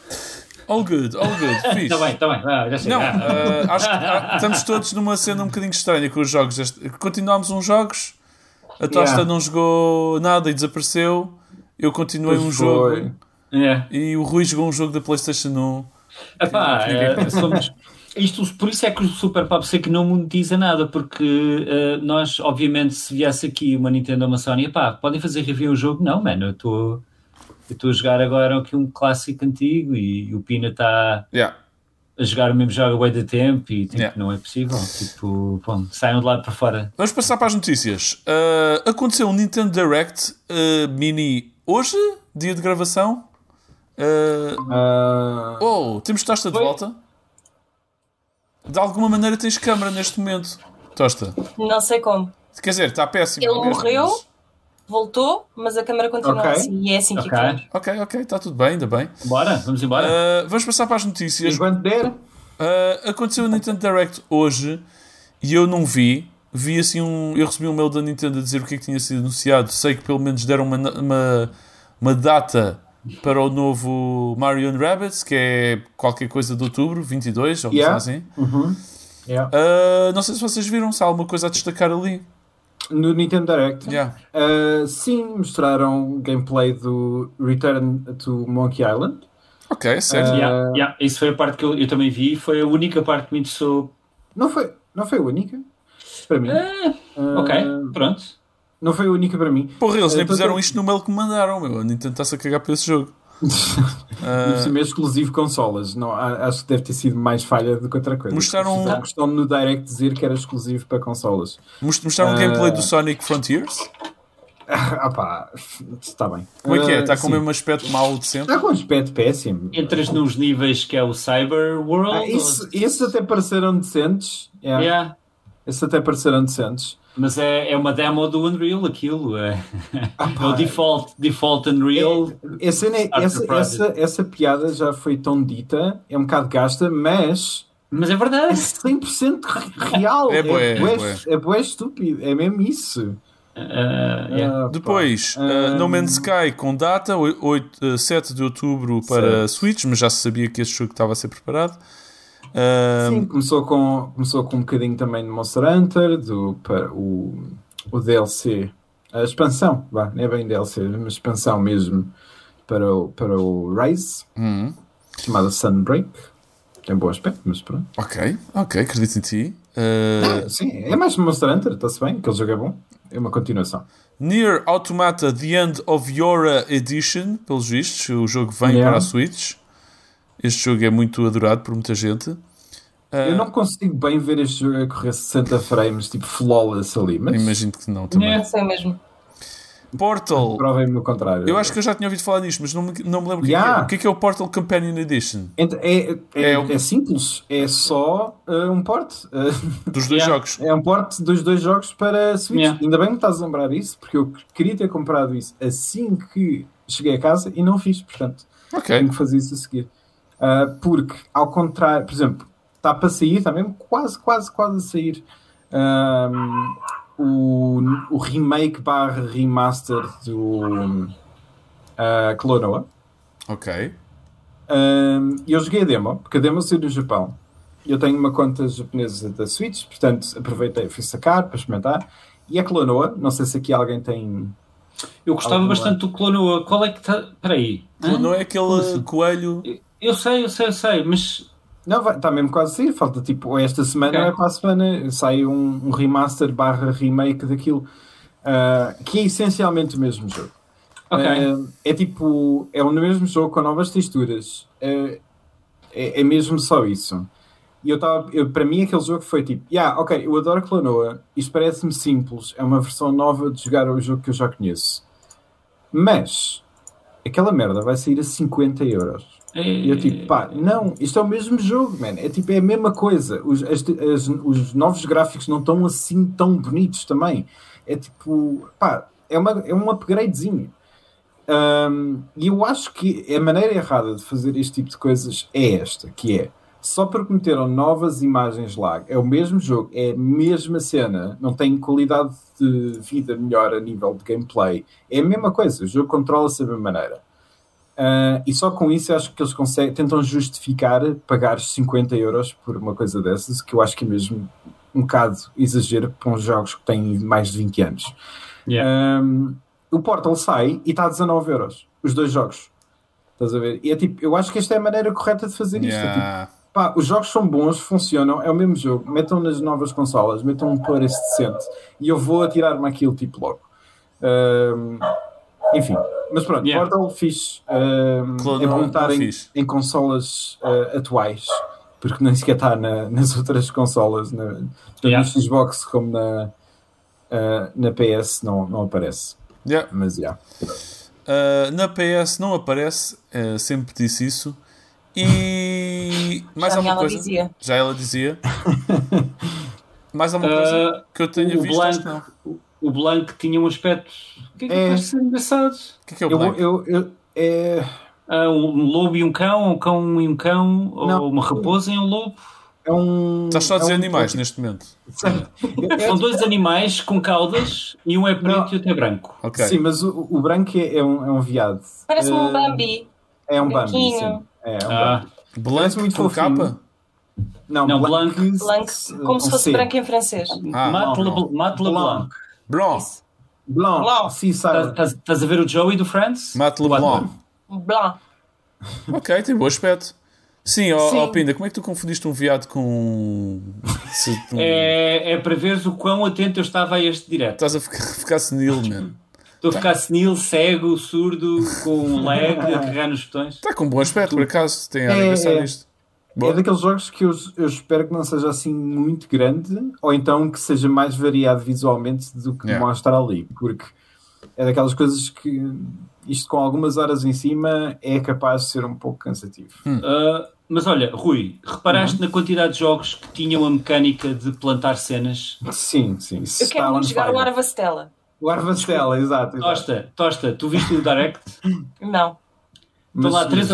All good, all good. *laughs* Fixe. Está bem, está bem. Ah, já sei. Não, eh, acho que ah, estamos todos numa cena um bocadinho estranha com os jogos. Este- Continuámos uns jogos, a Tosta Yeah. não jogou nada e desapareceu. Eu continuei Pois um foi. jogo é. e o Rui jogou um jogo da PlayStation 1. Epá, é, somos- *laughs* isto, por isso é que o Super Pop Seco não monetiza nada, porque eh, nós, obviamente, se viesse aqui uma Nintendo ou uma Sony, epá, podem fazer review o jogo? Não, mano, eu estou eu estou a jogar agora aqui um clássico antigo e, o Pina está Yeah. a jogar o mesmo jogo há de tempo e tipo, Yeah. não é possível. Tipo, bom, saiam de lado para fora. Vamos passar para as notícias. Eh, aconteceu um Nintendo Direct eh, Mini hoje, dia de gravação. Eh, Ah, oh, temos Tosta de Foi? volta. De alguma maneira tens câmara neste momento. Tosta. Não sei como. Quer dizer, está péssimo. Ele mesmo, morreu? mas- Voltou, mas a câmara continua Ok. assim. E é assim que Ok. ficamos. Ok, ok, está tudo bem, ainda bem. Bora, vamos embora. Uh, vamos passar para as notícias. enquanto der, Uh, aconteceu o Nintendo Direct hoje e eu não vi. Vi assim um. Eu recebi um mail da Nintendo a dizer o que é que tinha sido anunciado. Sei que pelo menos deram uma, uma, uma data para o novo Mario and Rabbids, que é qualquer coisa de outubro, 22, ou Yeah. assim. Uhum. Yeah. Uh, não sei se vocês viram, se há alguma coisa a destacar ali. no Nintendo Direct, Yeah. ah, sim, mostraram gameplay do Return to Monkey Island. Ok, sério. Ah, Yeah, yeah, isso foi a parte que eu, eu também vi, foi a única parte que me interessou. Não foi, não foi a única para mim. Ah, ok, pronto. Não foi a única para mim. Porra, eles nem Então, puseram isto no mail que me mandaram, meu. A Nintendo está-se a cagar para esse jogo. *laughs* Uh, cima é exclusivo consolas. Não, a- acho que deve ter sido mais falha do que outra coisa. Mostraram- Fizeram questão no Direct dizer que era exclusivo para consolas. Most- Mostraram um Ah. gameplay do Sonic Frontiers. *laughs* Ah pá, está bem. Como é que é? Está com o mesmo aspecto mau de sempre? Está com um aspecto péssimo. Entras nos níveis que é o Cyber World. Ah, isso, esses até pareceram decentes. ou- Yeah. Yeah. Esses até pareceram decentes. Mas é, é uma demo do Unreal aquilo. É, Ah, é o default, default Unreal. É- essa, Starter essa, Project. essa, essa piada já foi tão dita, é um bocado gasta, mas Mas é é verdade. 100% re- real. É bué, é bué- é bué estúpido. É mesmo isso. Ah, yeah. Ah, pá. Depois, uh, No Man's Sky com data, oi- oito- uh, 7 de outubro para Certo. Switch, mas já se sabia que esse jogo estava a ser preparado. Sim, começou com, começou com um bocadinho também de Monster Hunter, do, para o, o DLC, a expansão, vá, não é bem DLC, é uma expansão mesmo para o, para o Rise, hum, chamada Sunbreak. Tem bom aspecto, mas pronto. ok, ok, acredito em ti. Uh, Sim, é mais Monster Hunter, está-se bem, aquele jogo é bom. É uma continuação. Nier Automata The End of Yora Edition, pelos vistos, o jogo vem Yeah. para a Switch. Este jogo é muito adorado por muita gente. Uh, Eu não consigo bem ver este jogo a correr 60 frames, tipo flawless ali, mas Imagino que não também. É. Não sei mesmo. Portal. provem-me o contrário. Eu acho que eu já tinha ouvido falar disto, mas não me, não me lembro o que, é que Yeah. é. O que é que é o Portal Companion Edition? Ent- É, é, É um- é simples, é só uh, um port. Uh, *laughs* Dos dois Yeah. jogos. É um port dos dois jogos para Switch. Yeah. Ainda bem que me estás a lembrar isso, porque eu queria ter comprado isso assim que cheguei a casa e não fiz, portanto, Ok. tenho que fazer isso a seguir. Ah, porque, ao contrário, por exemplo, está para sair, está mesmo quase, quase, quase a sair ahm, o, o remake barra remaster do ah, Clonoa. Ok. Um, eu joguei a demo, porque a demo saiu do Japão. Eu tenho uma conta japonesa da Switch, portanto aproveitei e fui sacar para experimentar. E a Clonoa, não sei se aqui alguém tem Eu gostava Alguma- bastante do Clonoa. Qual é que está. Espera aí. Não é aquele assim? coelho. Eu sei, eu sei, eu sei, mas. Não, vai, está mesmo quase a sair. Falta tipo, ou esta semana Ok. ou é para a semana. Sai um, um remaster barra remake daquilo. ah, que é essencialmente o mesmo jogo. Ok. Ah, é tipo, é o mesmo jogo com novas texturas. Ah, é, é mesmo só isso. E eu tava, eu, para mim aquele jogo foi tipo, yeah, ok, eu adoro Clonoa, isto parece-me simples, é uma versão nova de jogar o jogo que eu já conheço. Mas aquela merda vai sair a 50 euros. E eu tipo, pá, não, isto é o mesmo jogo, man. É tipo, é a mesma coisa. Os, as- os novos gráficos não estão assim tão bonitos também. É tipo, pá, é, uma, é um upgradezinho. Um, e eu acho que a maneira errada de fazer este tipo de coisas é esta, que é só porque meteram novas imagens lá, é o mesmo jogo, é a mesma cena, não tem qualidade de vida melhor a nível de gameplay, é a mesma coisa, o jogo controla-se da mesma maneira. Uh, e só com isso eu acho que eles conseguem, tentam justificar pagar 50 euros por uma coisa dessas, que eu acho que é mesmo um bocado exagero para uns jogos que têm mais de 20 anos. Yeah. Um, o Portal sai e está a 19 euros. Os dois jogos. Estás a ver? E é tipo, eu acho que esta é a maneira correta de fazer isto. É tipo, pá, os jogos são bons, funcionam, é o mesmo jogo. Metam nas novas consolas, metam um preço decente e eu vou atirar-me aquilo tipo logo. Um, enfim, mas pronto, Yeah. Portal fixe. Um, é bom estar em, em consolas uh, atuais, porque nem sequer está na- nas *laughs* outras consolas, na, tanto Yeah. no Xbox como na, uh, na PS, não, não aparece. Yeah. Mas já. Uh, na PS não aparece, uh, sempre disse isso. E *laughs* mais Já alguma ela coisa? dizia. Já ela dizia. *laughs* mais alguma coisa que eu tenha visto? Não. O Blanco tinha um aspecto. O que é que É. ser engraçado? O que é que é o Eu, eu, eu, é, Ah, um lobo e um cão, um cão e um cão, Não. ou uma raposa e um lobo. é um. Estás só a dizer é um- animais neste momento. É- *laughs* São dois animais com caudas e um é preto Não. e outro é branco. Ok. Sim, mas o, o branco é, é um, é um viado. Parece um Eh, Bambi. É um Bambi, sim. É, é um Ah, Bambi. Parece muito com capa? Não, Não, Blanc, Blanc. Blanc, como se fosse branco em francês. Ah, Mate não, Le- Mate LeBlanc. Blanc. Blanc. Blanc. Sim, Estás- sabe. Estás estás a ver o Joey do Friends? Matt LeBlanc. Blanc. Ok, tem bom aspecto. Sim, ó Sim. ó, Pinda, como é que tu confundiste um viado com. um- se- um- É, é para veres o quão atento eu estava a este direto. Estás a ficar, ficar senil, man. Estou a ficar senil, cego, surdo, com um lag, a carregar nos botões. Está com bom aspecto, por acaso. Tem ar É, engraçado é. isto. É Boa. daqueles jogos que eu, eu espero que não seja assim muito grande, ou então que seja mais variado visualmente do que Yeah. mostra ali, porque é daquelas coisas que isto com algumas horas em cima é capaz de ser um pouco cansativo. Ah, mas olha, Rui, reparaste na quantidade de jogos que tinham a mecânica de plantar cenas? Sim, sim. Eu quero muito jogar o Arvastela. O Arvastela, exato. exato. Tosta, Tosta, tu viste o Direct? Não. Estão lá três,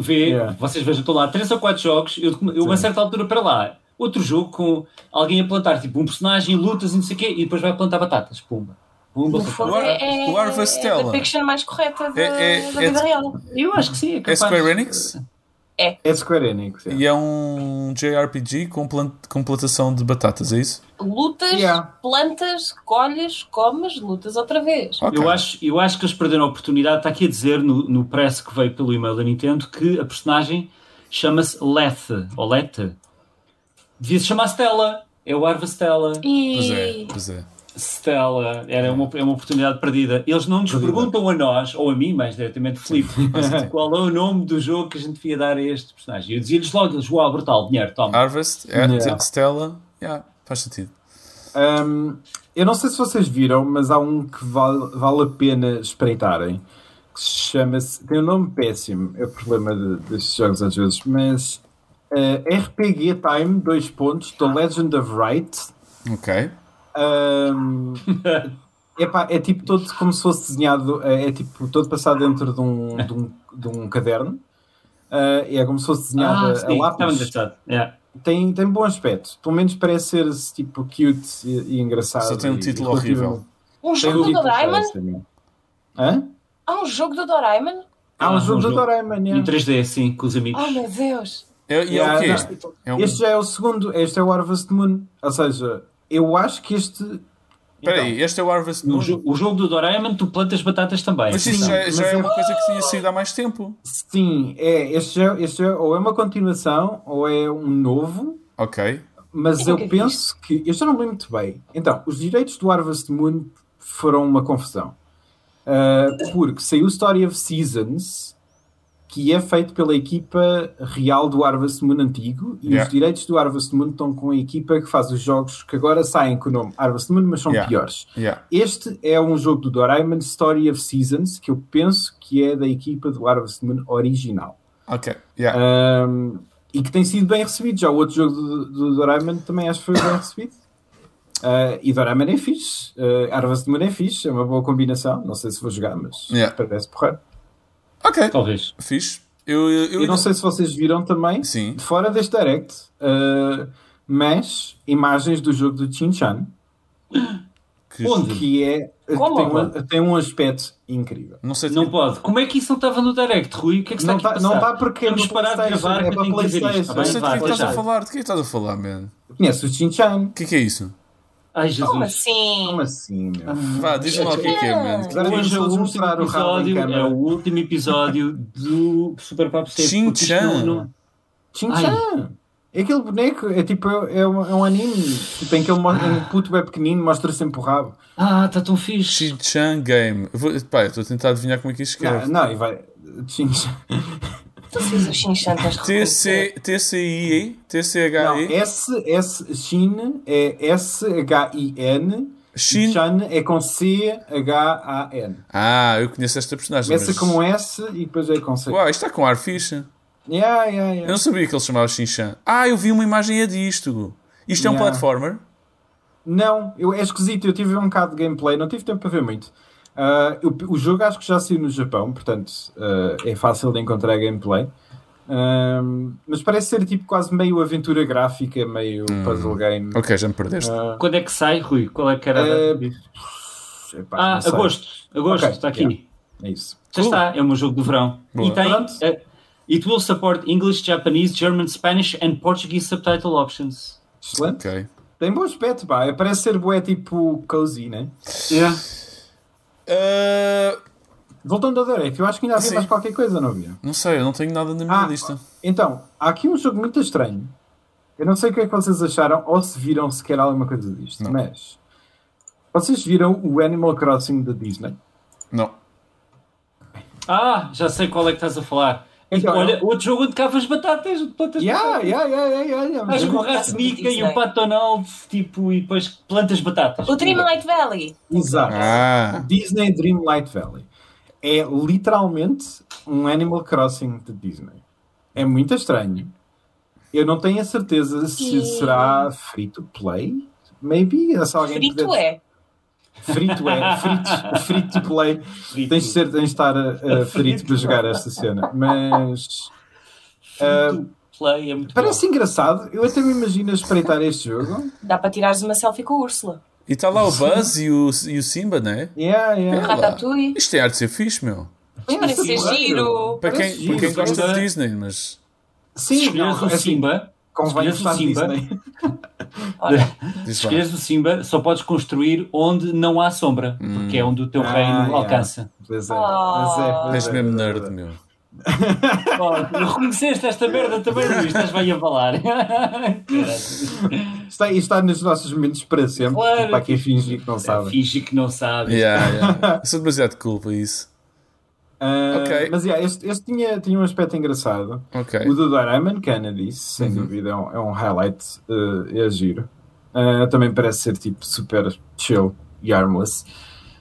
vê, Yeah. vocês vejam, estão lá três ou quatro jogos. Eu, eu a uma certa altura para lá, outro jogo com alguém a plantar, tipo um personagem, lutas e não sei o quê, e depois vai plantar batatas. Pumba. Pumba. Ar- é, é, o é a depiction mais correta da, É- é- da é- vida real. Eu acho que sim. É, É. Square Enix? É Square Enix. yeah. E é um JRPG com, plant, com plantação de batatas, é isso? Lutas, Yeah. plantas, colhes, comes, lutas outra vez. Ok. Eu acho, eu acho que eles perderam a oportunidade. Está aqui a dizer no, no press que veio pelo e-mail da Nintendo que a personagem chama-se Lethe, ou Lethe. Devia-se chamar Stella. É o Arva Stella. Pois é, E pois é. Stella. Era uma, é uma oportunidade perdida. Eles não nos Perdida. perguntam a nós, ou a mim, mais diretamente, Filipe, *laughs* qual é o nome do jogo que a gente devia dar a este personagem. Eu dizia-lhes logo, eles, uau, brutal, dinheiro, toma. Harvest, é, Yeah. Stella, yeah, faz sentido. Um, eu não sei se vocês viram, mas há um que vale, vale a pena espreitarem. Que se chama-se. Tem um nome péssimo, é o problema de- destes jogos às vezes, mas eh, RPG Time, dois pontos, The Legend of Right. Ok. Um, epá, é tipo todo como se fosse desenhado, eh, é tipo todo passado dentro de um, de um, de um caderno. Eh, é como se fosse desenhado Ah, a- a sim, lápis. Yeah. tem, tem bom aspecto. Pelo menos parece ser tipo cute e, e engraçado. Só tem um título e horrível. um jogo do Doraemon? péssimo. Hã? Há um jogo do Doraemon? Há um Ah, jogo um do. Doraemon, Em yeah. 3D, sim, com os amigos. Oh meu Deus! É, e é Yeah, o que este? É um... Este já é o segundo, este é o Harvest Moon. Ou seja, eu acho que este Espera aí, este é o Harvest Moon. O, jo- o jogo do Doraemon, tu plantas batatas também. Mas isso já, já mas é é- uma coisa que tinha saído há mais tempo. Sim, é, este, é, este é, ou é uma continuação ou é um novo, Ok. mas Eu eu vi penso que. Eu já não me lembro muito bem. Então, os direitos do Harvest Moon foram uma confusão. Ah, porque saiu Story of Seasons, que é feito pela equipa real do Harvest Moon antigo, e Yeah. os direitos do Harvest Moon estão com a equipa que faz os jogos que agora saem com o nome Harvest Moon, mas são Yeah. piores. Yeah. Este é um jogo do Doraemon Story of Seasons, que eu penso que é da equipa do Harvest Moon original. Ok. Yeah. Um, e que tem sido bem recebido. Já o outro jogo do, do Doraemon também acho que foi bem recebido. Uh, e Doraemon é fixe. Uh, Harvest Moon é fixe. É uma boa combinação. Não sei se vou jogar, mas Yeah. parece porra. Ok. Talvez. Fixe. Eu, eu, Eu não sei se vocês viram também, Sim. de fora deste Direct, uh, mas imagens do jogo do Chin-Chan, *gasps* Que- Onde? que é, que Como? tem, um, tem um aspecto incrível. Não sei Não pode. Como é que isso não estava no Direct, Rui? O que é que está Não está passar? não tá porque é Vamos no parar de PlayStation, gravar é que eu para que isto, PlayStation. está Não sei de que é que estás a falar. De que é que estás a falar, man? Conhece o Chin-Chan? O que é que é isso? Ai, Jesus. Como assim? Como assim, meu? Vá, diz-me lá o que é que é, man. Agora Hoje é o vamos último mostrar o rabo em episódio, é o último episódio do Super Papo Seco. Não- não- Chin-Chan! É aquele boneco, é tipo, é um, é um anime. Tipo, em que ele mostra, um puto é pequenino, mostra sempre o rabo. Ah, está tão fixe. Shin-chan Game. Vou, pá, estou a tentar adivinhar como é que isto Não, escreve. não, e vai. Chin-Chan. TC, TCI, Não, TCHI, S, S, Shin é S-H-I-N. Shin. Chan é com C-H-A-N. Ah, eu conheço esta personagem. Começa Mas... com S e depois é com C. Uau, isto está com ar fixe. Yeah, yeah, Eu yeah. não sabia que ele se chamava Shin-chan. Ah, eu vi uma imagem é disto. Isto é um platformer? Não, eu, é esquisito. Eu tive um bocado de gameplay, não tive tempo para ver muito. Ah, eu- o jogo acho que já saiu no Japão, portanto ah, é fácil de encontrar gameplay. Ahm, mas parece ser tipo quase meio aventura gráfica, meio Hum. puzzle game. Ok, já me perdeste. Quando é que sai, Rui? Qual é que era a data epá, Ah, agosto. Agosto, Ok, está aqui. yeah. É isso. Já Cool. está, é o meu jogo do verão. Boa. E tem. Eh, it will support English, Japanese, German, Spanish and Portuguese subtitle options. Excelente. Ok. Tem bom aspecto, pá. Parece ser bué tipo cozy, né? Yeah. Ah, Voltando ao Direct, eu acho que ainda havia Sim. mais qualquer coisa, não havia? não sei, eu não tenho nada na minha Ah, lista. Então, há aqui um jogo muito estranho. Eu não sei o que é que vocês acharam ou se viram sequer alguma coisa disto, Não. mas vocês viram o Animal Crossing da Disney? Não. Ah, já sei qual é que estás a falar. Então, Olha, outro jogo onde cavas batatas. Plantas Yeah, batatas. yeah, yeah, yeah, yeah, yeah. Mas com o Animal Rasmica Crossing e o Pat Donald, tipo, e depois plantas batatas. O Dreamlight Valley. Exato. Ah, Disney Dreamlight Valley. É literalmente um Animal Crossing de Disney. É muito estranho. Eu não tenho a certeza se Sim. será free to play. Maybe. Se alguém Frito puder- é. Frito é, frito, free to play. Tens de, ser, tens de estar uh, frito para jogar esta cena. Mas to Play é muito parece engraçado. Eu até me imagino a espreitar este jogo. Dá para tirares uma selfie com a Úrsula. e está lá o Buzz e o, e o Simba, não é? Yeah, O yeah. Ratatouille. Isto tem arte de ser fixe, meu. Mas parece ser giro. Para quem, para quem gosta de Disney, mas. Sim, o assim, Simba, convém escolheres estar o Simba, Disney. *laughs* Olha, escolheres o Simba, só podes construir onde não há sombra, porque é onde o teu Ah, reino yeah. alcança. Pois é, Oh. pois é, pois És é, mesmo é, nerd, é. meu. Oh, reconheceste esta merda também, Luís, estás bem a falar. *laughs* Está, isto está nos nossos momentos para sempre. Claro. Para quem fingir que não sabe. Finge que não sabes. Yeah, yeah. Eu sou demasiado cool para isso. Ah, Ok. Mas yeah, tinha, tinha um aspecto engraçado. Ok. O do Doraemon, Ana disse, sem Uhum. dúvida, é um, é um highlight. eh, é giro. Ah, também parece ser tipo super chill e harmless.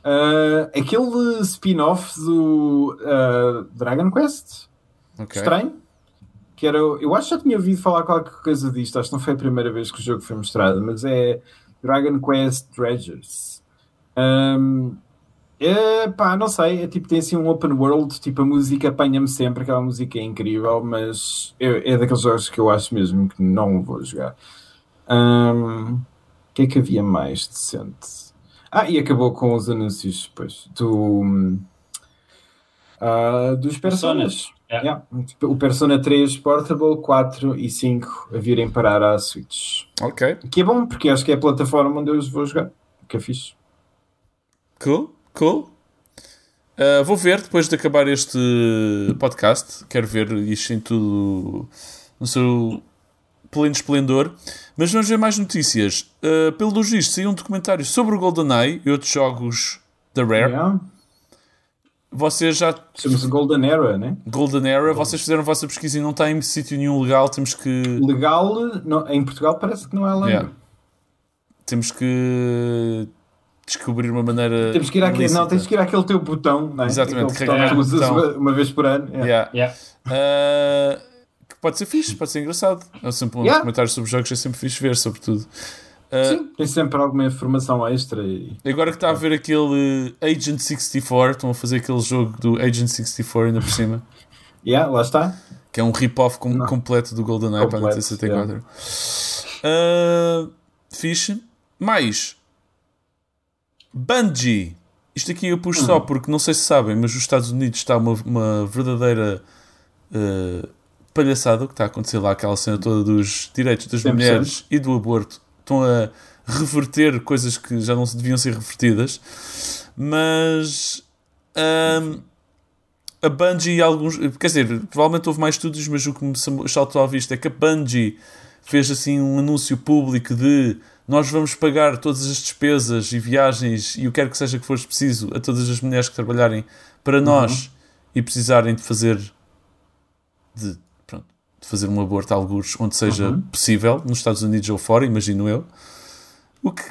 Ah, aquele spin-off do ah, Dragon Quest, Ok. estranho. Que era, eu acho que já tinha ouvido falar qualquer coisa disto. Acho que não foi a primeira vez que o jogo foi mostrado, mas é Dragon Quest Treasures. Ahm, é, pá, não sei. É tipo, tem assim um open world. Tipo, a música apanha-me sempre. Aquela música é incrível, mas é, é daqueles jogos que eu acho mesmo que não vou jogar. O que é que havia mais decente? Ah, e acabou com os anúncios depois do, ah, dos personagens. Personas. Yeah. Yeah. O Persona 3 Portable, 4 e 5 a virem parar à Switch. Ok. Que é bom, porque acho que é a plataforma onde eu os vou jogar. Que é fixe. Cool, cool. Uh, vou ver depois de acabar este podcast. Quero ver isto em tudo no seu pleno esplendor. Mas vamos ver mais notícias. Uh, pelo registro, saiu um documentário sobre o GoldenEye e outros jogos da Rare. Yeah. Vocês já. Chama-se Golden Era, né? Golden Era, vocês fizeram a vossa pesquisa e não está em sítio nenhum legal. Temos que. Legal, não- em Portugal parece que não é lá. Yeah. Temos que descobrir uma maneira. Temos que ir àquele, não, tens que ir àquele teu botão, não é? Exatamente, carregar que usas uma, uma vez por ano. Yeah. Yeah. Yeah. Uh, que pode ser fixe, pode ser engraçado. É sempre um Yeah. documentário sobre jogos, é sempre fixe ver, sobretudo. Uh, Sim, tem sempre alguma informação extra. E... Agora que está a ver aquele Agent 64, estão a fazer aquele jogo do Agent 64 ainda por cima, *laughs* Yeah, lá está. que é um rip-off com- completo do GoldenEye para a Completo, 64. Uh, fixe. Mais Bungie. Isto aqui eu pus Hum. só porque não sei se sabem, mas os Estados Unidos está uma, uma verdadeira uh, palhaçada o que está a acontecer lá, aquela cena toda dos direitos das 100%. mulheres e do aborto. Estão a reverter coisas que já não deviam ser revertidas. Mas um, a Bungie e alguns. Quer dizer, provavelmente houve mais estudos, mas o que me saltou à vista é que a Bungie fez assim um anúncio público de nós vamos pagar todas as despesas e viagens e o que quer que seja que for preciso a todas as mulheres que trabalharem para nós e precisarem de fazer de, pronto, de fazer um aborto a alguns onde seja possível, nos Estados Unidos ou fora, imagino eu. O que,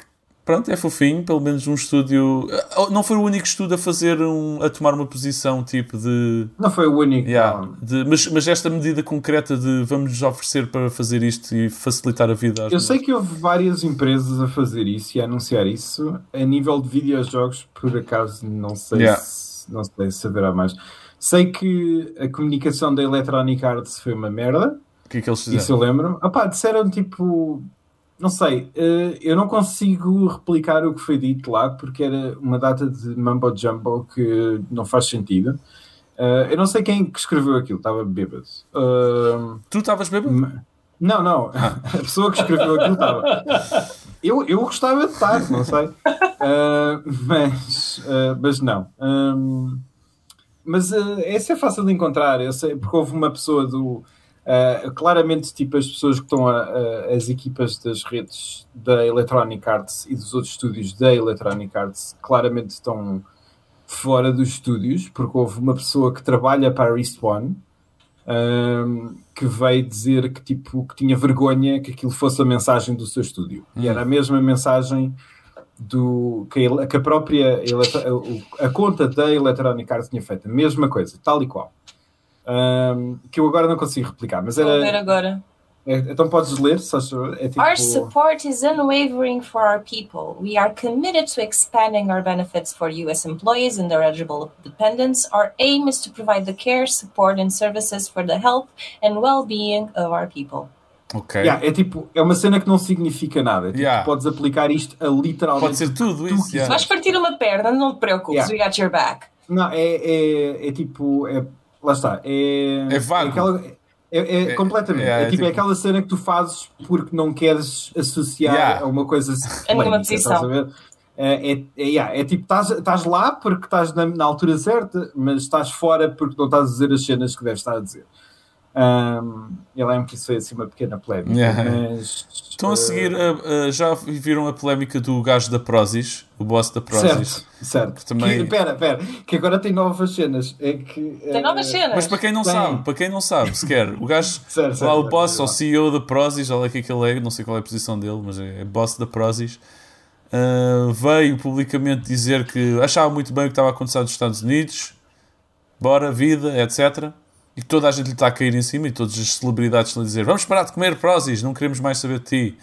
pronto, é fofinho, pelo menos um estúdio. Ah, Não foi o único estudo a fazer um, a tomar uma posição tipo de. Não foi o único. Yeah, de mas, mas esta medida concreta de vamos oferecer para fazer isto e facilitar a vida às Eu sei mulheres. que houve várias empresas a fazer isso e a anunciar isso. A nível de videojogos, por acaso, não sei, Yeah. se, não sei se haverá mais. Sei que a comunicação da Electronic Arts foi uma merda. O que é que eles fizeram? Isso eu lembro. Opá, disseram tipo. Não sei, eh, eu não consigo replicar o que foi dito lá porque era uma data de mumbo jumbo que não faz sentido. Eh, eu não sei quem que escreveu aquilo, estava bêbado. Eh, Tu estavas bêbado? Não, não. *laughs* A pessoa que escreveu aquilo estava. Eu, eu gostava de estar, não sei. Mas, mas não. Mas esse é fácil de encontrar. Porque houve uma pessoa do. Ah, claramente, tipo, as pessoas que estão a, a- as equipas das redes da Electronic Arts e dos outros estúdios da Electronic Arts claramente estão fora dos estúdios, porque houve uma pessoa que trabalha para a Respawn um, que veio dizer que, tipo, que tinha vergonha que aquilo fosse a mensagem do seu estúdio. E era a mesma mensagem do, que, a, que a própria a conta da Electronic Arts tinha feito. A mesma coisa, tal e qual. Um, que eu agora não consigo replicar, mas Vou ver era. agora. é- então podes ler, só é tipo. Our support is unwavering for our people. We are committed to expanding our benefits for U.S. employees and their eligible dependents. Our aim is to provide the care, support, and services for the health and well-being of our people. Ok. Yeah, é tipo, é uma cena que não significa nada. Tipo, Yeah. Podes aplicar isto a literalmente. Pode ser tudo tu isso. quiseres. yeah. Se vais partir uma perna, não te preocupes, Yeah. we got your back. Não, é, é, é tipo. É, lá está. É, É vago. aquela- é, é É- completamente. é- É, é tipo, é tipo- aquela cena que tu fazes porque não queres associar Yeah. a uma coisa A nenhuma polémica, posição. É, é, é, yeah, é tipo, estás, estás lá porque estás na, na altura certa, mas estás fora porque não estás a dizer as cenas que deves estar a dizer. Um, eu lembro que isso foi assim uma pequena polémica. Yeah. Mas, Estão a eh, seguir, a- a- já viram a polémica do gajo da Prozis, o boss da Prozis. Certo, certo. Que também- Que, pera, pera, que agora tem novas cenas. É que, Tem novas eh, cenas. Mas para quem não Tem. sabe, para quem não sabe sequer, o gajo, *laughs* Certo, lá certo, o boss certo. ou CEO da Prozis, olha o que é que ele é, não sei qual é a posição dele, mas é boss da Prozis, ah, veio publicamente dizer que achava muito bem o que estava a acontecer nos Estados Unidos, bora, vida, etc. E que toda a gente lhe está a cair em cima e todas as celebridades estão a dizer vamos parar de comer Prozis, não queremos mais saber de ti.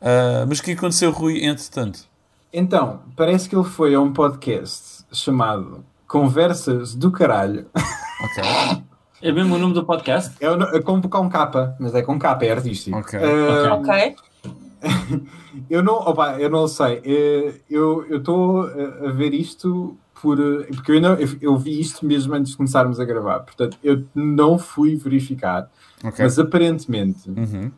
Ah, mas o que aconteceu, Rui, entretanto? Então, parece que ele foi a um podcast chamado Conversas do Caralho. Ok. *laughs* É mesmo o nome do podcast? É, o- é com, com capa, mas é com capa, é artístico. Ok. Ah, Ok. *laughs* Eu não, opa, eu não sei. Eh, Eu estou a ver isto por. eh, Porque eu, ainda, eu, eu vi isto mesmo antes de começarmos a gravar. Portanto, eu não fui verificar. Ok. Mas aparentemente Uhum.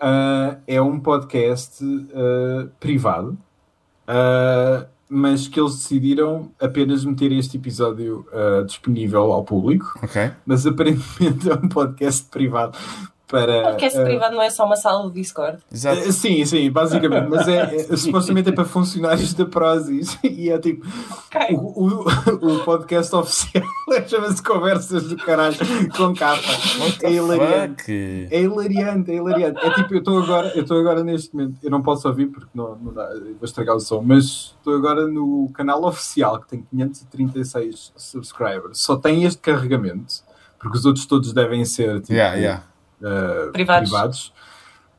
ah, é um podcast ah, privado. Ah, mas que eles decidiram apenas meter este episódio uh, disponível ao público. Ok. Mas aparentemente *laughs* é um podcast privado para. Podcast uh, privado não é só uma sala de Discord. Exato. Uh, sim, sim, basicamente. Mas é, é supostamente é para funcionários da Prozis *laughs* e é tipo Ok. o, o, o podcast oficial *laughs* chama-se Conversas do Caralho com capa. É hilariante. É hilariante, é hilariante. É tipo, eu estou agora, eu estou agora neste momento, eu não posso ouvir porque não, não dá, vou estragar o som, mas estou agora no canal oficial que tem 536 subscribers. Só tem este carregamento, porque os outros todos devem ser tipo, Yeah, yeah. Uh, Privados. privados.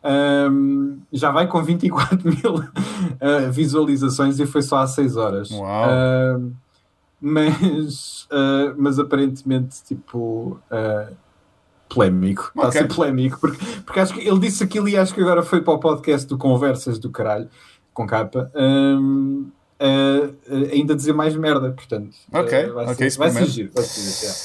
Um, já vai com 24 *laughs* mil uh, visualizações e foi só há 6 horas. Uau. Um, mas, uh, mas aparentemente, tipo, uh, polémico. Está Ok. a ser polémico, porque, porque acho que ele disse aquilo e acho que agora foi para o podcast do Conversas do Caralho, com capa. Um, uh, uh, ainda dizer mais merda, portanto. Ok, uh, vai ok, ser, vai giro, vai giro, yeah.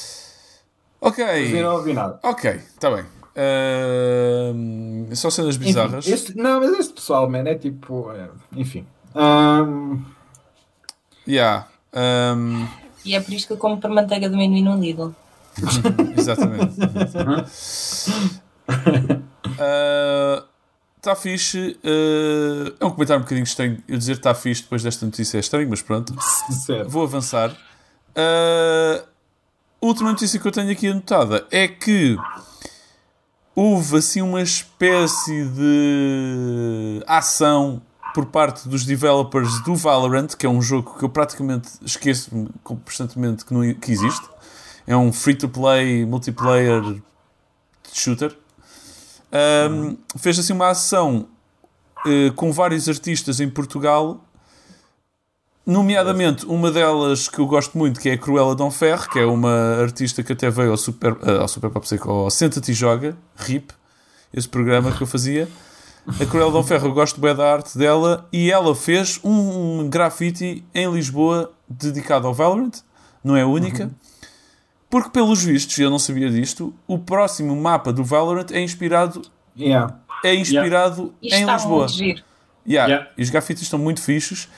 Ok. Mas eu não ouvi nada. Ok, está bem. Ahm, só cenas Enfim, bizarras. este- não, mas este pessoal, man, é tipo. é, enfim. Um, Yeah. Ahm, E é por isto que eu como por manteiga de amendoim no Lidl. *laughs* exatamente. Está fixe. ah, é um comentário um bocadinho estranho. Eu dizer está fixe depois desta notícia é estranho, mas pronto. sincero. Vou avançar. Ah, a última notícia que eu tenho aqui anotada é que houve assim uma espécie de ação por parte dos developers do Valorant, que é um jogo que eu praticamente esqueço-me constantemente que, não, que existe. É um free-to-play multiplayer shooter. Um, fez assim uma ação eh, com vários artistas em Portugal Nomeadamente, uma delas que eu gosto muito, que é a Cruella Donferre, que é uma artista que até veio ao Super, eh, ao Super Pop Seco, ao Senta-te e Joga, RIP, esse programa que eu fazia. A Cruella Donferre, eu gosto bem da arte dela, e ela fez um grafite em Lisboa dedicado ao Valorant, não é a única, porque pelos vistos, eu não sabia disto, o próximo mapa do Valorant é inspirado, Yeah. é inspirado Isto em está Lisboa. muito giro. Yeah, Yeah. E os grafites estão muito fixos.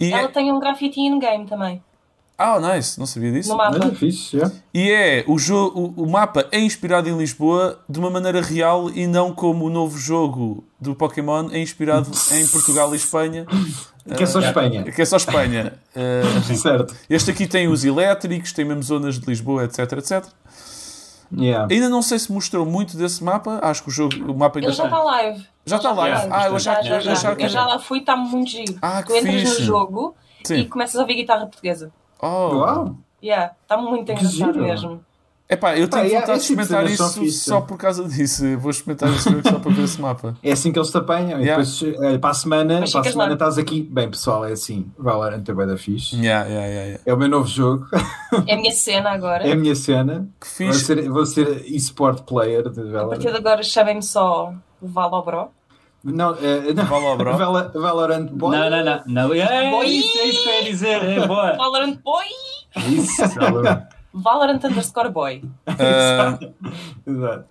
E Ela é... tem um grafite in-game também, Ah, nice, não sabia disso. no mapa. é fixe, yeah. E é o, jogo, o, o mapa é inspirado em Lisboa de uma maneira real e não como o novo jogo do Pokémon é inspirado em Portugal e Espanha, *laughs* Que é só Espanha. que é só Espanha. *laughs* Uh, Certo. este aqui tem os elétricos, tem mesmo zonas de Lisboa, etc, etc. Yeah. Ainda não sei se mostrou muito desse mapa, acho que o jogo, o mapa ainda Ele já está. está live. Já está live. Yeah, Ah, eu Já, já, já. que Eu já lá fui, está muito giro. Ah, que tu entras fixe. no jogo Sim. e começas a ouvir guitarra portuguesa. Oh. Uau. Yeah, está muito engraçado giro. Mesmo. Epá, eu tenho Pá, vontade tipo de experimentar isso fixe. só por causa disso. Eu Vou experimentar jogo só para ver esse mapa. É assim que eles te apanham. Yeah. E depois, eh, para a semana, Mas para a semana lá. estás aqui. Bem, pessoal, é assim. Valorant é da fixe. Yeah, yeah, yeah, yeah. É o meu novo jogo. É a minha cena agora. É a minha cena. Que Vou fixe. ser, vou ser e-sport player de A partir Valorant. de agora chamem-me só Valobro. Não, é, não. Valorant. Valorant Boy. Não, não, não. não. É, Boy. isso, é isso que eu ia dizer. É boa. Valorant Boy! Isso, Valorant. Valorant underscore boy. *laughs* Ah, *laughs* Exato.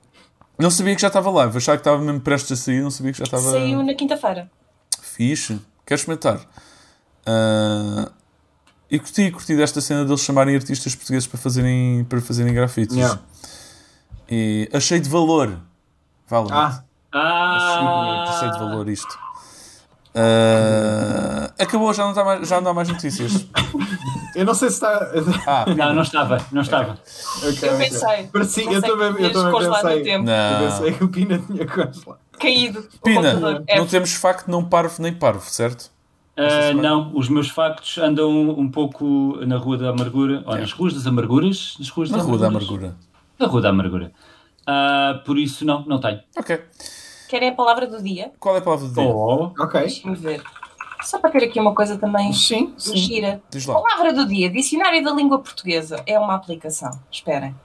não sabia que já estava live. Achava que estava mesmo prestes a sair. Não sabia que já estava Saiu na quinta-feira. fixe. Quero experimentar. Ah, e curti, curti desta cena deles chamarem artistas portugueses para fazerem, para fazerem grafites. Yeah. E achei de valor. Valorant. Ah, Achei, achei de Ah, valor isto. Ah, acabou, já não, está mais, já não há mais notícias. *laughs* eu não sei se está. Ah, *laughs* não, não estava, não estava. Ok, Eu ok. pensei. Parecia- eu também, que eu também pensei. tempo. Eu não. pensei que o Pina tinha congelado. Caído. o Pina. É, não temos facto não parvo nem parvo, certo? Ah, não, os meus factos andam um pouco na Rua da Amargura, ou nas Ruas das Amarguras. Nas ruas Na das Rua da. Amargura. Na Rua da Amargura. Ah, por isso, não, não tenho. Ok. Querem a palavra do dia? Qual é a palavra do dia? Oh, Ok. Deixa-me ver. Só para ter aqui uma coisa também Sim, sim. gira. Diz lá. Palavra do dia. Dicionário da língua portuguesa. É uma aplicação. Esperem.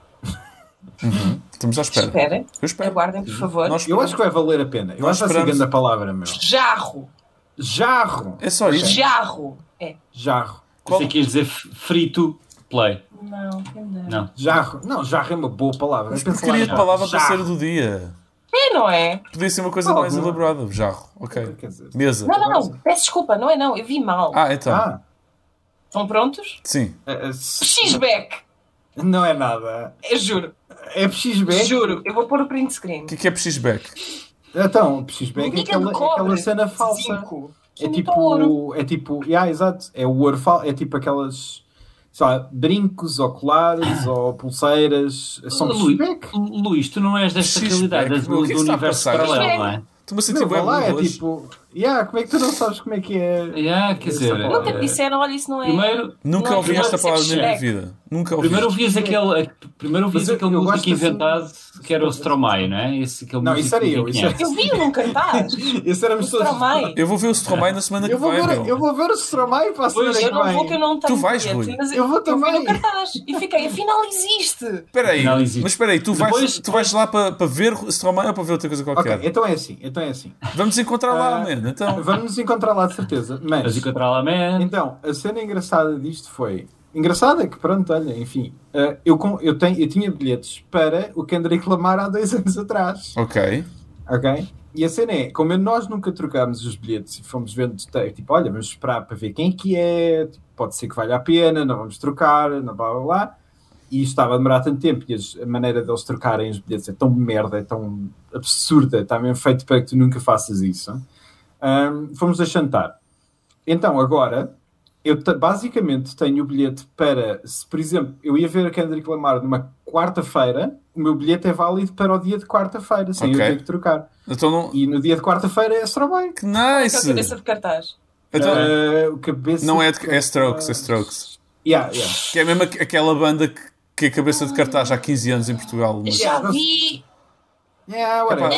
Estamos à espera. Esperem. Eu espero. Aguardem, por favor. Nós Eu acho que vai valer a pena. Eu Nós acho que vai ser a palavra, meu. Jarro. Jarro. É só isto. Jarro. É. Jarro. Qual... Você quis dizer free to play. Não. Não. Jarro. Não, jarro é uma boa palavra. Mas queria de jarro. palavra para ser do dia. É, não é? Podia ser uma coisa Oh, mais não. elaborada. Jarro. Ok. Quer dizer, Mesa. Não, não, não. Peço desculpa. Não é não. Eu vi mal. Ah, então. Ah, Estão prontos? Sim. Eh, se- X-Back! Não é nada. Eu juro, É PXB? juro. Eu vou pôr o print screen. O que é que é PXback? Então, PXB é aquela, é aquela cena falsa. zinco. É tipo, é tipo, yeah, exato, é o ouro fal- é tipo aquelas, lá, brincos ou colares ou pulseiras, são Luís, pushback. Luís, tu não és desta realidade do, é do a universo paralelo, não é? Estou-me a sentir bem lá, é hoje. tipo, yeah, como é que tu não sabes como é que é? Yeah, quer dizer, Nunca te disseram, olha, isso não é. primeiro, Nunca Não, ouvi esta palavra na minha vida. Nunca ouvi. primeiro ouvias aquele, primeiro ouvias eu- aquele eu músico assim- inventado que era o Stromae, não é? Esse, aquele Não, isso era eu, isso era-. Eu vi num cartaz. *laughs* Esse éramos O. Stromae. Eu vou ver o Stromae na semana que Eu vou vem, ver, meu. eu vou ver o Stromae para a semana Pois, que Eu não vou, que eu não tenho Tu vais, Rui? Eu vou vi também. no cartaz e fiquei, afinal existe. Espera aí, Não existe. mas espera aí, tu vais, Depois- tu vais lá para, para ver o Stromae ou para ver outra coisa qualquer? Ok, então é assim, então é assim. Vamos encontrar lá, Ah, man. Então, *laughs* Vamos nos encontrar lá de certeza. Mas Mas, encontrar lá, man. então, a cena engraçada disto foi. Engraçada é que, pronto, olha, enfim, eh, eu, com- eu, tenho, eu tinha bilhetes para o Kendrick Lamar há dois *laughs* anos atrás. ok. Ok? E a cena é, como nós nunca trocámos os bilhetes e fomos vendo, tipo, olha, vamos esperar para ver quem que é, tipo, pode ser que valha a pena, não vamos trocar, não blá blá blá. E isto estava a demorar tanto tempo e a maneira deles trocarem os bilhetes é tão merda, é tão absurda, está mesmo feito para que tu nunca faças isso. Ahm, fomos a jantar. Então, agora, eu te- basicamente tenho o bilhete para, se por exemplo, eu ia ver a Kendrick Lamar numa quarta-feira, o meu bilhete é válido para o dia de quarta-feira, sem Ok. eu ter que trocar. Então não. E no dia de quarta-feira é Stromae. Que nice! cabeça de cartaz. Então, o cabeça não é, de- é Strokes, é Strokes. Yeah, yeah. Que é mesmo aqu- aquela banda que, que é cabeça de cartaz há 15 anos em Portugal. Mas, Já vi. Yeah, Epá, whatever.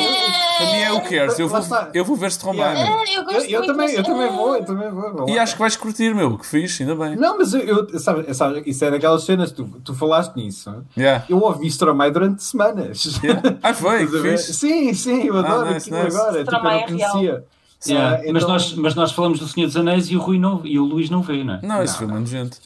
para mim é o cares. Eu Lá vou, está. eu vou ver Stromae. Yeah. meu. Ah, eu Eu, eu também, eu também vou, eu também vou. vou E acho que vais curtir, meu. Que fixe, ainda bem. Não, mas eu, eu sabe, sabe, isso é daquelas cenas, tu, tu falaste nisso. Yeah. Eu ouvi Stromae durante semanas. Yeah. Ah, foi, que. Sim, sim, eu adoro Ah, nice, aquilo nice. agora. Tipo, eu não é real. conhecia. Yeah, Ah, mas, então- nós, mas nós falamos do Senhor dos Anéis e o, Rui não, e o Luís não vê, não é? Não, esse Não, filme é não. nojento.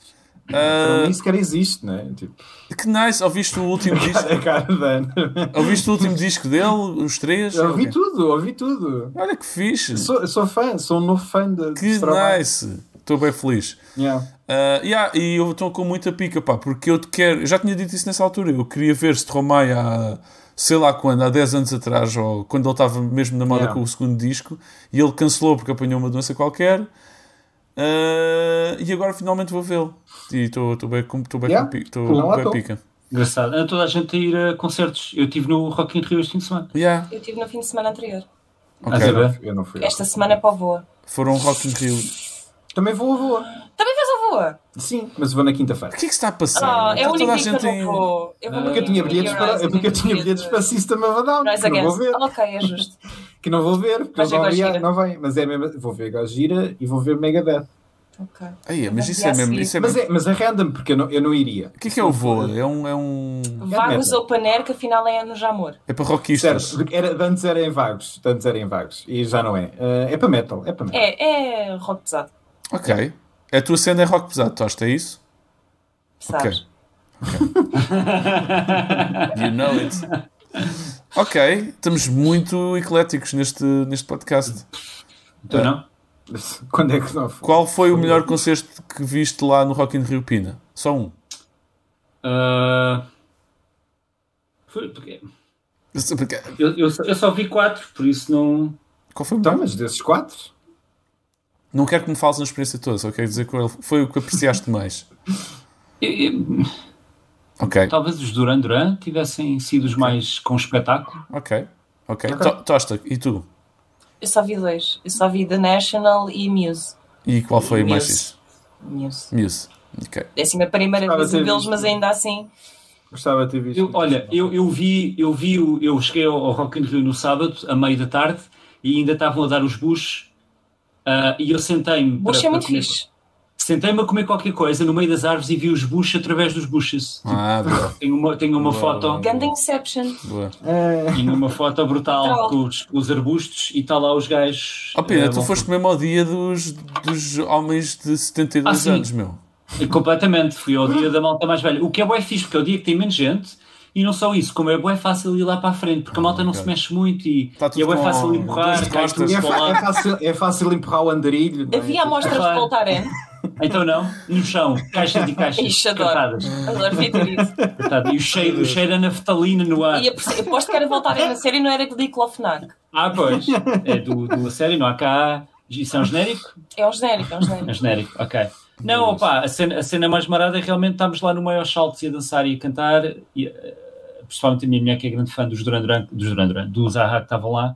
Para Ah, mim sequer existe, né? Tipo, que nice. Ouviste o último *laughs* disco? a cara da Ana. Ouviste o último disco dele? Os três? Eu ouvi Ok. tudo, ouvi tudo. Olha que fixe. Sou, sou fã, sou um novo fã de, Que nice. Estou bem feliz. Yeah. Uh, yeah, e eu estou com muita pica, pá, porque eu te quero. Eu já tinha dito isso nessa altura. Eu queria ver Stromae há sei lá quando, há 10 anos atrás, ou quando ele estava mesmo na moda Yeah. com o segundo disco, e ele cancelou porque apanhou uma doença qualquer. Uh, e agora finalmente vou vê-lo. E estou bem, com- tô bem, Yeah. com bem pica. Engraçado. Anda toda a gente a ir a concertos. Eu estive no Rock in Rio este fim de semana. Yeah, Eu estive no fim de semana anterior. Ok. é Eu não- fui. Esta semana é para o Voa. Foram Rock in Rio. Também vou, vou. Também vais Voa? Sim, mas vou na quinta-feira. O que é que está a passar? Ah, é o único dia que eu não vou. Eu vou Ah, Porque eu tinha bilhetes para, é porque eu tinha bilhetes para System of a Down, que não vou ver. Ok, é justo. *laughs* Que não vou ver, porque ver não, yeah, não vem. Mas é mesmo, vou ver Gojira e vou ver Megadeth. Ok. Ai, mas isso é mesmo. Isso é Mas mesmo- é, mas é random, porque eu não, eu não iria. O que é que é o voo? É um. É, um... Vagos meta. Open Air, que afinal é no Jamor. é para rockistas. Certo, porque era, antes era em vagos, antes era em vagos, e já não é. Eh, é para metal, é para metal. É, é rock pesado. Ok. A tua cena é rock pesado, Tosta, é isso? Sabes? *laughs* You know it. Ok, estamos muito ecléticos neste, neste podcast. Então não? *laughs* Quando é que não foi? Qual foi o melhor concerto que viste lá no Rock in Rio Pina? Só um. Ah, foi porque Porque- eu, eu, só- eu só vi quatro, por isso não. Qual foi o Então, melhor? mas desses quatro? Não quero que me fales na experiência toda, só quero dizer qual foi o que apreciaste mais. eu- eu- Ok, talvez os Duran Duran tivessem sido os mais com espetáculo. ok, ok. Ok. To- Tosta, e tu? Eu só vi dois. Eu só vi The National e Muse. E qual foi o mais Muse. isso? Muse. Muse. Ok. É assim a primeira Gostava vez deles, visto. mas ainda assim. Gostava de ter visto. Eu, olha, eu, eu vi, eu vi, o- eu cheguei ao ao Rock in Rio no sábado, a meio da tarde, e ainda estavam a dar os bush, ah, e eu sentei-me Bush é muito comer- fixe. Sentei-me a comer qualquer coisa no meio das árvores e vi os bush através dos bushes. Ah, boa. Tenho uma, tenho uma Boa, foto. Ganda Inception. boa. É, *laughs* tenho uma foto brutal com os, os arbustos e está lá os gajos. Oh, Pina, eh, tu vão- foste mesmo ao dia dos, dos homens de 72 Ah, sim. anos, meu. Completamente, fui ao dia da malta mais velha. O que é bué fixe, porque é o dia que tem menos gente. E não só isso, como é bué fácil ir lá para a frente, porque a malta não ok. se mexe muito e, Tá e é bué fácil empurrar, cai costas. tudo é, é fácil, é fácil empurrar o andarilho. não é? Havia amostras de. Voltaren. Então não, no chão, caixas e caixas Ixi, adoro. cantadas. Adoro isso. E o cheiro, o cheiro a naftalina no ar. E aposto que era voltarem na série não era Diclofenac. Ah, pois. É do, do série, não há cá. Isso é um genérico? É um genérico, é um É um genérico. genérico, ok. Não, opá, a cena, a cena mais marada é realmente estamos lá no meio aos saltos e a dançar e a cantar. E, eh, principalmente a minha mulher, que é grande fã dos Duran Duran, dos Duran Duran, do Zaha que estavam lá.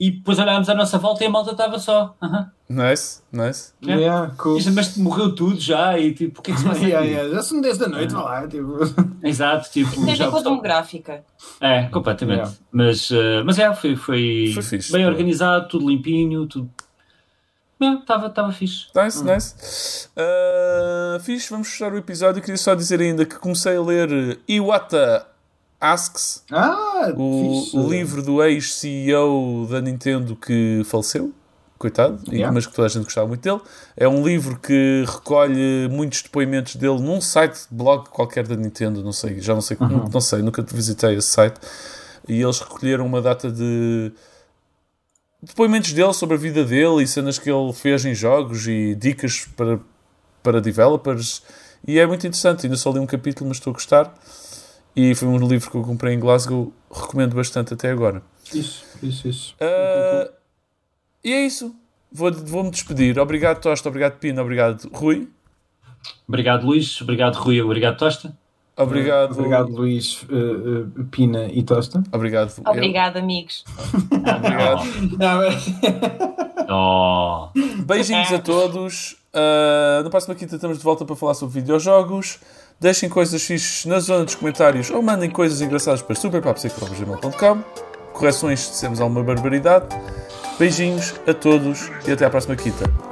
E depois olhámos à nossa volta e a malta estava só. Aham. Nice, nice. É. Yeah, cool. Isto, Mas morreu tudo já e tipo, o que é que se passa aqui? Yeah, yeah. Já são 10 da noite, vá lá. Tipo. Exato, tipo, Tem a já com a demográfica. É, completamente. Yeah. Mas, eh, mas é, foi, foi, Foi fixe, bem pô. organizado, tudo limpinho, tudo. Estava tava fixe. Nice, nice. Uh, fixe, vamos fechar o episódio. Queria só dizer ainda que comecei a ler Iwata Asks, Ah, o, fixe. o livro do ex-CEO da Nintendo que faleceu. Coitado, Yeah. mas que toda a gente gostava muito dele. É um livro que recolhe muitos depoimentos dele num site blog qualquer da Nintendo, não sei, já não sei, Uhum. não sei, nunca visitei esse site. E eles recolheram uma data de depoimentos dele sobre a vida dele e cenas que ele fez em jogos e dicas para, para developers. E é muito interessante. Ainda só li um capítulo, mas estou a gostar. E foi um livro que eu comprei em Glasgow. Recomendo bastante até agora. Fixe, fixe, fixe. Ah, e é isso. Vou- Vou-me despedir. Obrigado, Tosta. Obrigado, Pina. Obrigado, Rui. Obrigado, Luís. Obrigado, Rui. Obrigado, Tosta. Obrigado, Obrigado, Luís, uh, uh, Pina e Tosta. Obrigado. eu. Obrigada, amigos. Obrigado. Oh. Beijinhos a todos. Uh, na próxima quinta estamos de volta para falar sobre videojogos. Deixem coisas fixes na zona dos comentários ou mandem coisas engraçadas para superpapseco.gmail.com Correções se dissemos alguma barbaridade. Beijinhos a todos e até à próxima quinta.